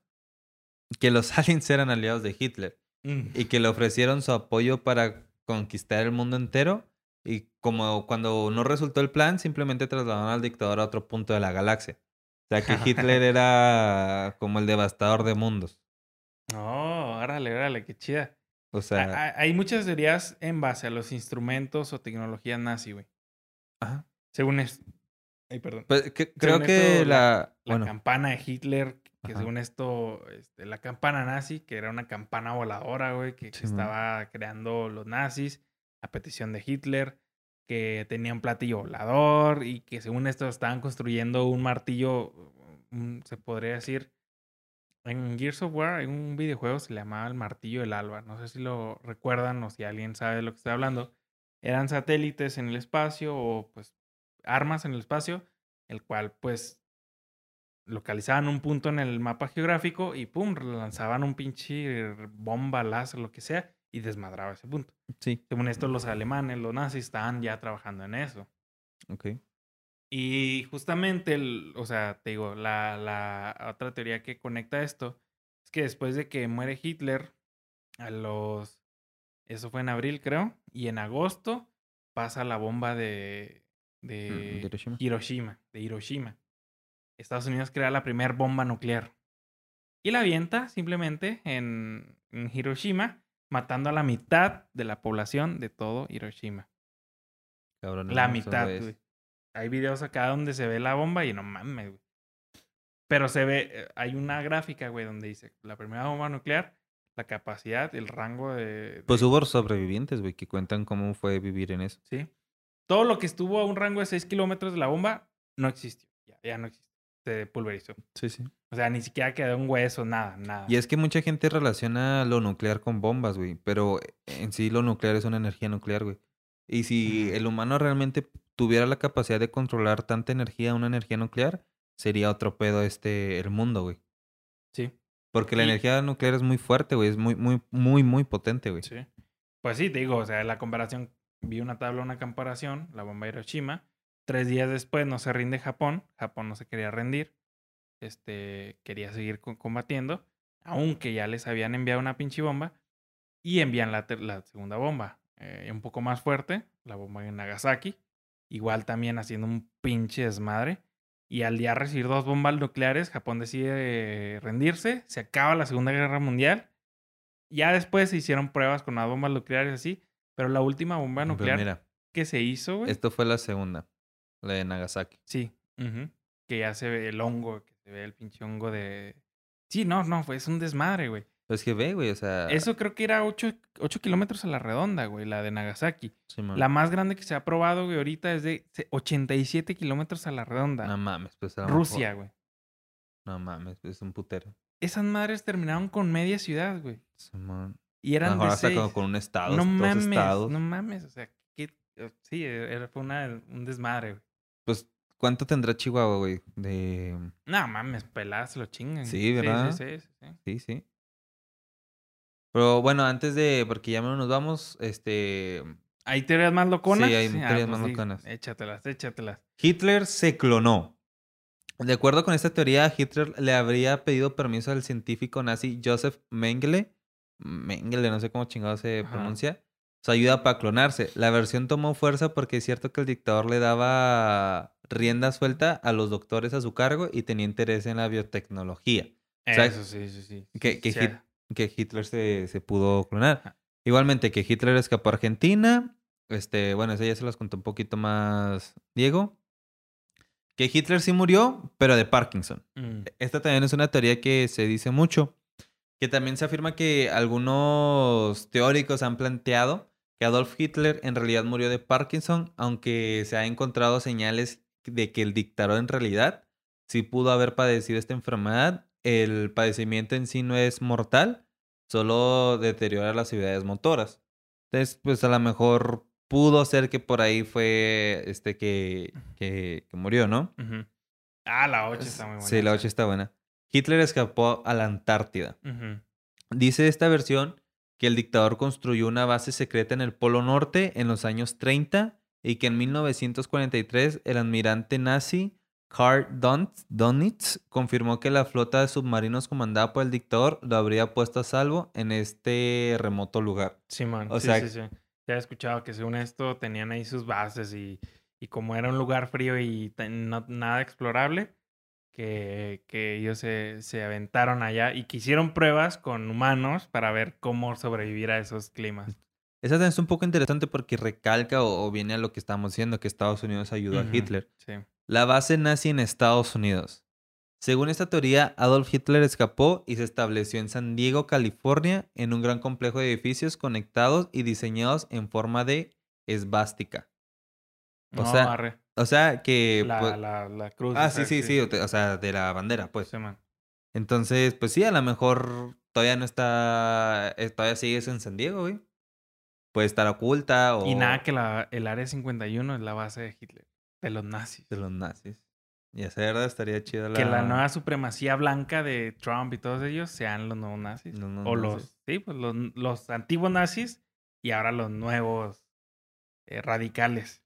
Que los [LAUGHS] aliens eran aliados de Hitler y que le ofrecieron su apoyo para conquistar el mundo entero. Y como cuando no resultó el plan, simplemente trasladaron al dictador a otro punto de la galaxia. O sea que Hitler [LAUGHS] era como el devastador de mundos. No, órale, órale, qué chida. O sea, ha- Hay muchas teorías en base a los instrumentos o tecnología nazi, güey. Ajá. Según es... Ay, perdón. Pues, que- creo Según que esto, la... La bueno, campana de Hitler, que Ajá. según esto, este, la campana nazi, que era una campana voladora, güey, que, estaba creando los nazis a petición de Hitler, que tenía un platillo volador y que según esto estaban construyendo un martillo, un- se podría decir, en Gears of War, en un videojuego se le llamaba el martillo del alba. No sé si lo recuerdan o si alguien sabe de lo que estoy hablando. Eran satélites en el espacio o pues armas en el espacio, el cual pues localizaban un punto en el mapa geográfico y pum, lanzaban un pinche bomba, láser, lo que sea, y desmadraba ese punto. sí, Según esto, los alemanes, los nazis, estaban ya trabajando en eso. ok. Y justamente, el- o sea, te digo, la, la otra teoría que conecta esto es que después de que muere Hitler, a los... Eso fue en abril, creo, y en agosto pasa la bomba de, Mm, de Hiroshima. Hiroshima, de Hiroshima. Estados Unidos crea la primera bomba nuclear. Y la avienta simplemente en, en Hiroshima, matando a la mitad de la población de todo Hiroshima. Cabrón, no La mitad, güey. Hay videos acá donde se ve la bomba y no mames, güey. Pero se ve, eh, hay una gráfica, güey, donde dice la primera bomba nuclear, la capacidad, el rango de... Pues hubo sobrevivientes, güey, que cuentan cómo fue vivir en eso. Sí. Todo lo que estuvo a un rango de 6 kilómetros de la bomba no existió. Ya, ya no existe. Se pulverizó. Sí, sí. O sea, ni siquiera quedó un hueso, nada, nada. Y es que mucha gente relaciona lo nuclear con bombas, güey. Pero en sí lo nuclear es una energía nuclear, güey. Y si el humano realmente tuviera la capacidad de controlar tanta energía, una energía nuclear, sería otro pedo este, el mundo, güey. Sí. Porque la Y- energía nuclear es muy fuerte, güey. Es muy, muy, muy, muy potente, güey. Sí. Pues sí, te digo, o sea, la comparación, vi una tabla, una comparación, la bomba de Hiroshima. Tres días después no se rinde Japón. Japón no se quería rendir. Este, quería seguir co- combatiendo. Aunque ya les habían enviado una pinche bomba. Y envían la, la segunda bomba. eh, un poco más fuerte. La bomba de Nagasaki. Igual también haciendo un pinche desmadre. Y al día recibir dos bombas nucleares, Japón decide rendirse. Se acaba la Segunda Guerra Mundial. Ya después se hicieron pruebas con las bombas nucleares así. Pero la última bomba Pero nuclear mira, que se hizo, güey. esto fue la segunda. La de Nagasaki. Sí. Que ya se ve el hongo, que se ve el pinche hongo de. Sí, no, no, fue, es un desmadre, güey. Pues que ve, güey, o sea... Eso creo que era 8, kilómetros a la redonda, güey, la de Nagasaki. Simón. La más grande que se ha probado, güey, ahorita es de se- 87 kilómetros a la redonda. No mames, pues a lo Rusia, mejor- güey. No mames, pues es un putero. Esas madres terminaron con media ciudad, güey. Simón. Y A lo eran mejor de hasta seis. con un estado, no dos mames, estados. no mames. O sea, que, sí, era, fue una, un desmadre, güey. Pues ¿Cuánto tendrá Chihuahua, güey? De... No mames, peladas lo chingan. Sí, ¿verdad? Sí, sí, sí. sí. Sí, sí. Pero bueno, antes de... Porque ya no nos vamos, este... ¿Hay teorías más loconas? Sí, hay Ah, teorías pues más sí, loconas. Échatelas, échatelas. Hitler se clonó. De acuerdo con esta teoría, Hitler le habría pedido permiso al científico nazi Joseph Mengele, Mengele, no sé cómo chingado se Ajá. pronuncia, su ayuda para clonarse. La versión tomó fuerza porque es cierto que el dictador le daba rienda suelta a los doctores a su cargo y tenía interés en la biotecnología. sea, Eso sí, sí, sí. que- que Sí, Hit- que Hitler se, se pudo clonar. Igualmente que Hitler escapó a Argentina. Este, bueno, eso ya se las contó un poquito más Diego. Que Hitler sí murió, pero de Parkinson. mm, Esta también es una teoría que se dice mucho. Que también se afirma que algunos teóricos han planteado que Adolf Hitler en realidad murió de Parkinson, aunque se ha encontrado señales de que el dictador en realidad sí pudo haber padecido esta enfermedad. El padecimiento en sí no es mortal, solo deteriora las habilidades motoras. Entonces, pues a lo mejor pudo ser que por ahí fue este que, que, que murió, ¿no? Ah, la 8 está muy buena. Sí, la esa. 8 está buena. Hitler escapó a la Antártida. Dice esta versión que el dictador construyó una base secreta en el Polo Norte en los años 30 y que en 1943 el almirante nazi Karl Donitz, confirmó que la flota de submarinos comandada por el dictador lo habría puesto a salvo en este remoto lugar. Sí, man. O sí, sea- sí, sí. Ya he escuchado que según esto tenían ahí sus bases y, y como era un lugar frío y no- nada explorable, que, que ellos se, se aventaron allá y que hicieron pruebas con humanos para ver cómo sobrevivir a esos climas. Esa es un poco interesante porque recalca o, o viene a lo que estamos diciendo, que Estados Unidos ayudó a Hitler. Sí. La base nazi en Estados Unidos. Según esta teoría, Adolf Hitler escapó y se estableció en San Diego, California, en un gran complejo de edificios conectados y diseñados en forma de esvástica. O No, sea, arre. O sea que... la, pues- la, la cruz. ah, sí, sí, sí, o sea, de la bandera, pues. Sí, man. Entonces, pues sí, a lo mejor todavía no está... eh, Todavía sigues en San Diego, güey. Puede estar oculta o... Y nada que la, el área 51 es la base de Hitler, de los nazis. De los nazis. Y esa verdad estaría chida la... Que la nueva supremacía blanca de Trump y todos ellos sean los nuevos nazis. Los nuevos o nazis. los, sí, pues los, los antiguos nazis y ahora los nuevos eh, radicales.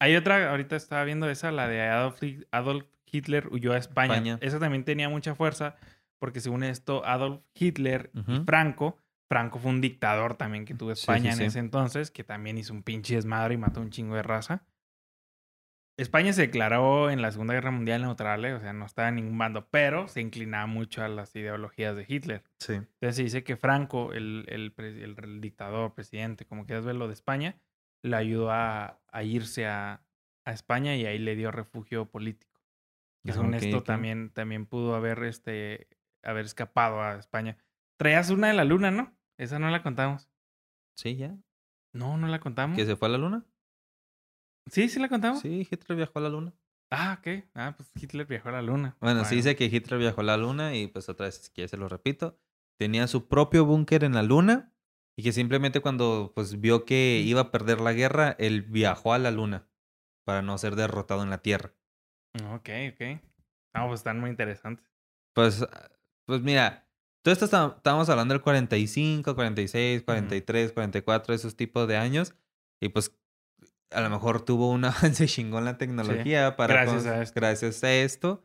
Hay otra, ahorita estaba viendo esa, la de Adolf, Hi- Adolf Hitler huyó a España. España. Esa también tenía mucha fuerza porque según esto, Adolf Hitler y. Franco, Franco fue un dictador también que tuvo Sí, España sí, en sí. ese entonces, que también hizo un pinche desmadre y mató un chingo de raza. España se declaró en la Segunda Guerra Mundial neutral, ¿eh? o sea, no estaba en ningún bando, pero se inclinaba mucho a las ideologías de Hitler. Sí. Entonces se dice que Franco, el, el, el- el dictador, presidente, como quieras verlo, de España, le ayudó a, a irse a, a España y ahí le dio refugio político. Que Ah, según ok, esto también, también pudo haber, este, haber escapado a España. Traías una de la luna, ¿no? Esa no la contamos. Sí, ya. No, no la contamos. ¿Que se fue a la luna? Sí, sí la contamos. Sí, Hitler viajó a la luna. Ah, ok. Ah, pues Hitler viajó a la luna. Bueno, sí dice que Hitler viajó a la luna y pues otra vez, si quieres se lo repito, tenía su propio búnker en la luna y que simplemente cuando pues vio que iba a perder la guerra, él viajó a la luna para no ser derrotado en la Tierra. Ok, ok. No, pues están muy interesantes. Pues, ah, pues mira, todo esto está- estábamos hablando del 45, 46, 43, 44, esos tipos de años y pues a lo mejor tuvo un [LAUGHS] avance chingón la tecnología para gracias a esto. gracias a esto.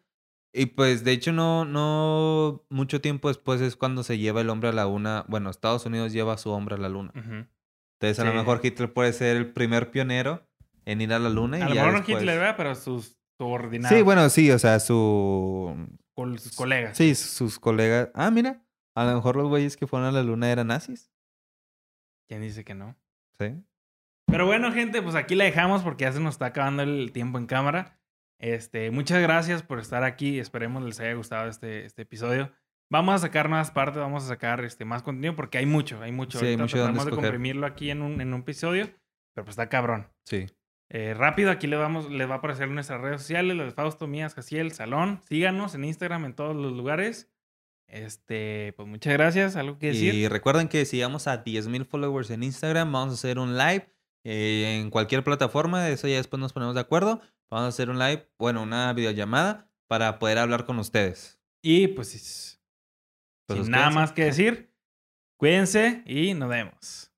Y pues de hecho no, no mucho tiempo después es cuando se lleva el hombre a la luna. Bueno, Estados Unidos lleva a su hombre a la luna. Entonces a lo Sí. mejor Hitler puede ser el primer pionero en ir a la luna. Y A lo mejor no Hitler, ¿verdad? Pero sus subordinados. Sí, bueno, sí, o sea, su... Con sus colegas. Sí, sus colegas. Ah, mira, a lo mejor los güeyes que fueron a la luna eran nazis. ¿Quién dice que no? Sí. Pero bueno, gente, pues aquí la dejamos porque ya se nos está acabando el tiempo en cámara. Este, muchas gracias por estar aquí. Esperemos les haya gustado este, este episodio. Vamos a sacar nuevas partes, vamos a sacar este, más contenido porque hay mucho, hay mucho. Sí, hay mucho tratamos de comprimirlo aquí en un, en un episodio, pero pues está cabrón. Sí. Eh, rápido, aquí le vamos, les va a aparecer nuestras redes sociales, las de Fausto, Mías, Jaciel, Salón. Síganos en Instagram en todos los lugares. Este, pues muchas gracias. ¿Algo que decir? Y recuerden que si llegamos a 10.000 followers en Instagram, vamos a hacer un live eh, en cualquier plataforma. De eso ya después nos ponemos de acuerdo. vamos a hacer un live, bueno, una videollamada para poder hablar con ustedes. Y pues, Pues, sin nada más que [LAUGHS] decir, cuídense y nos vemos.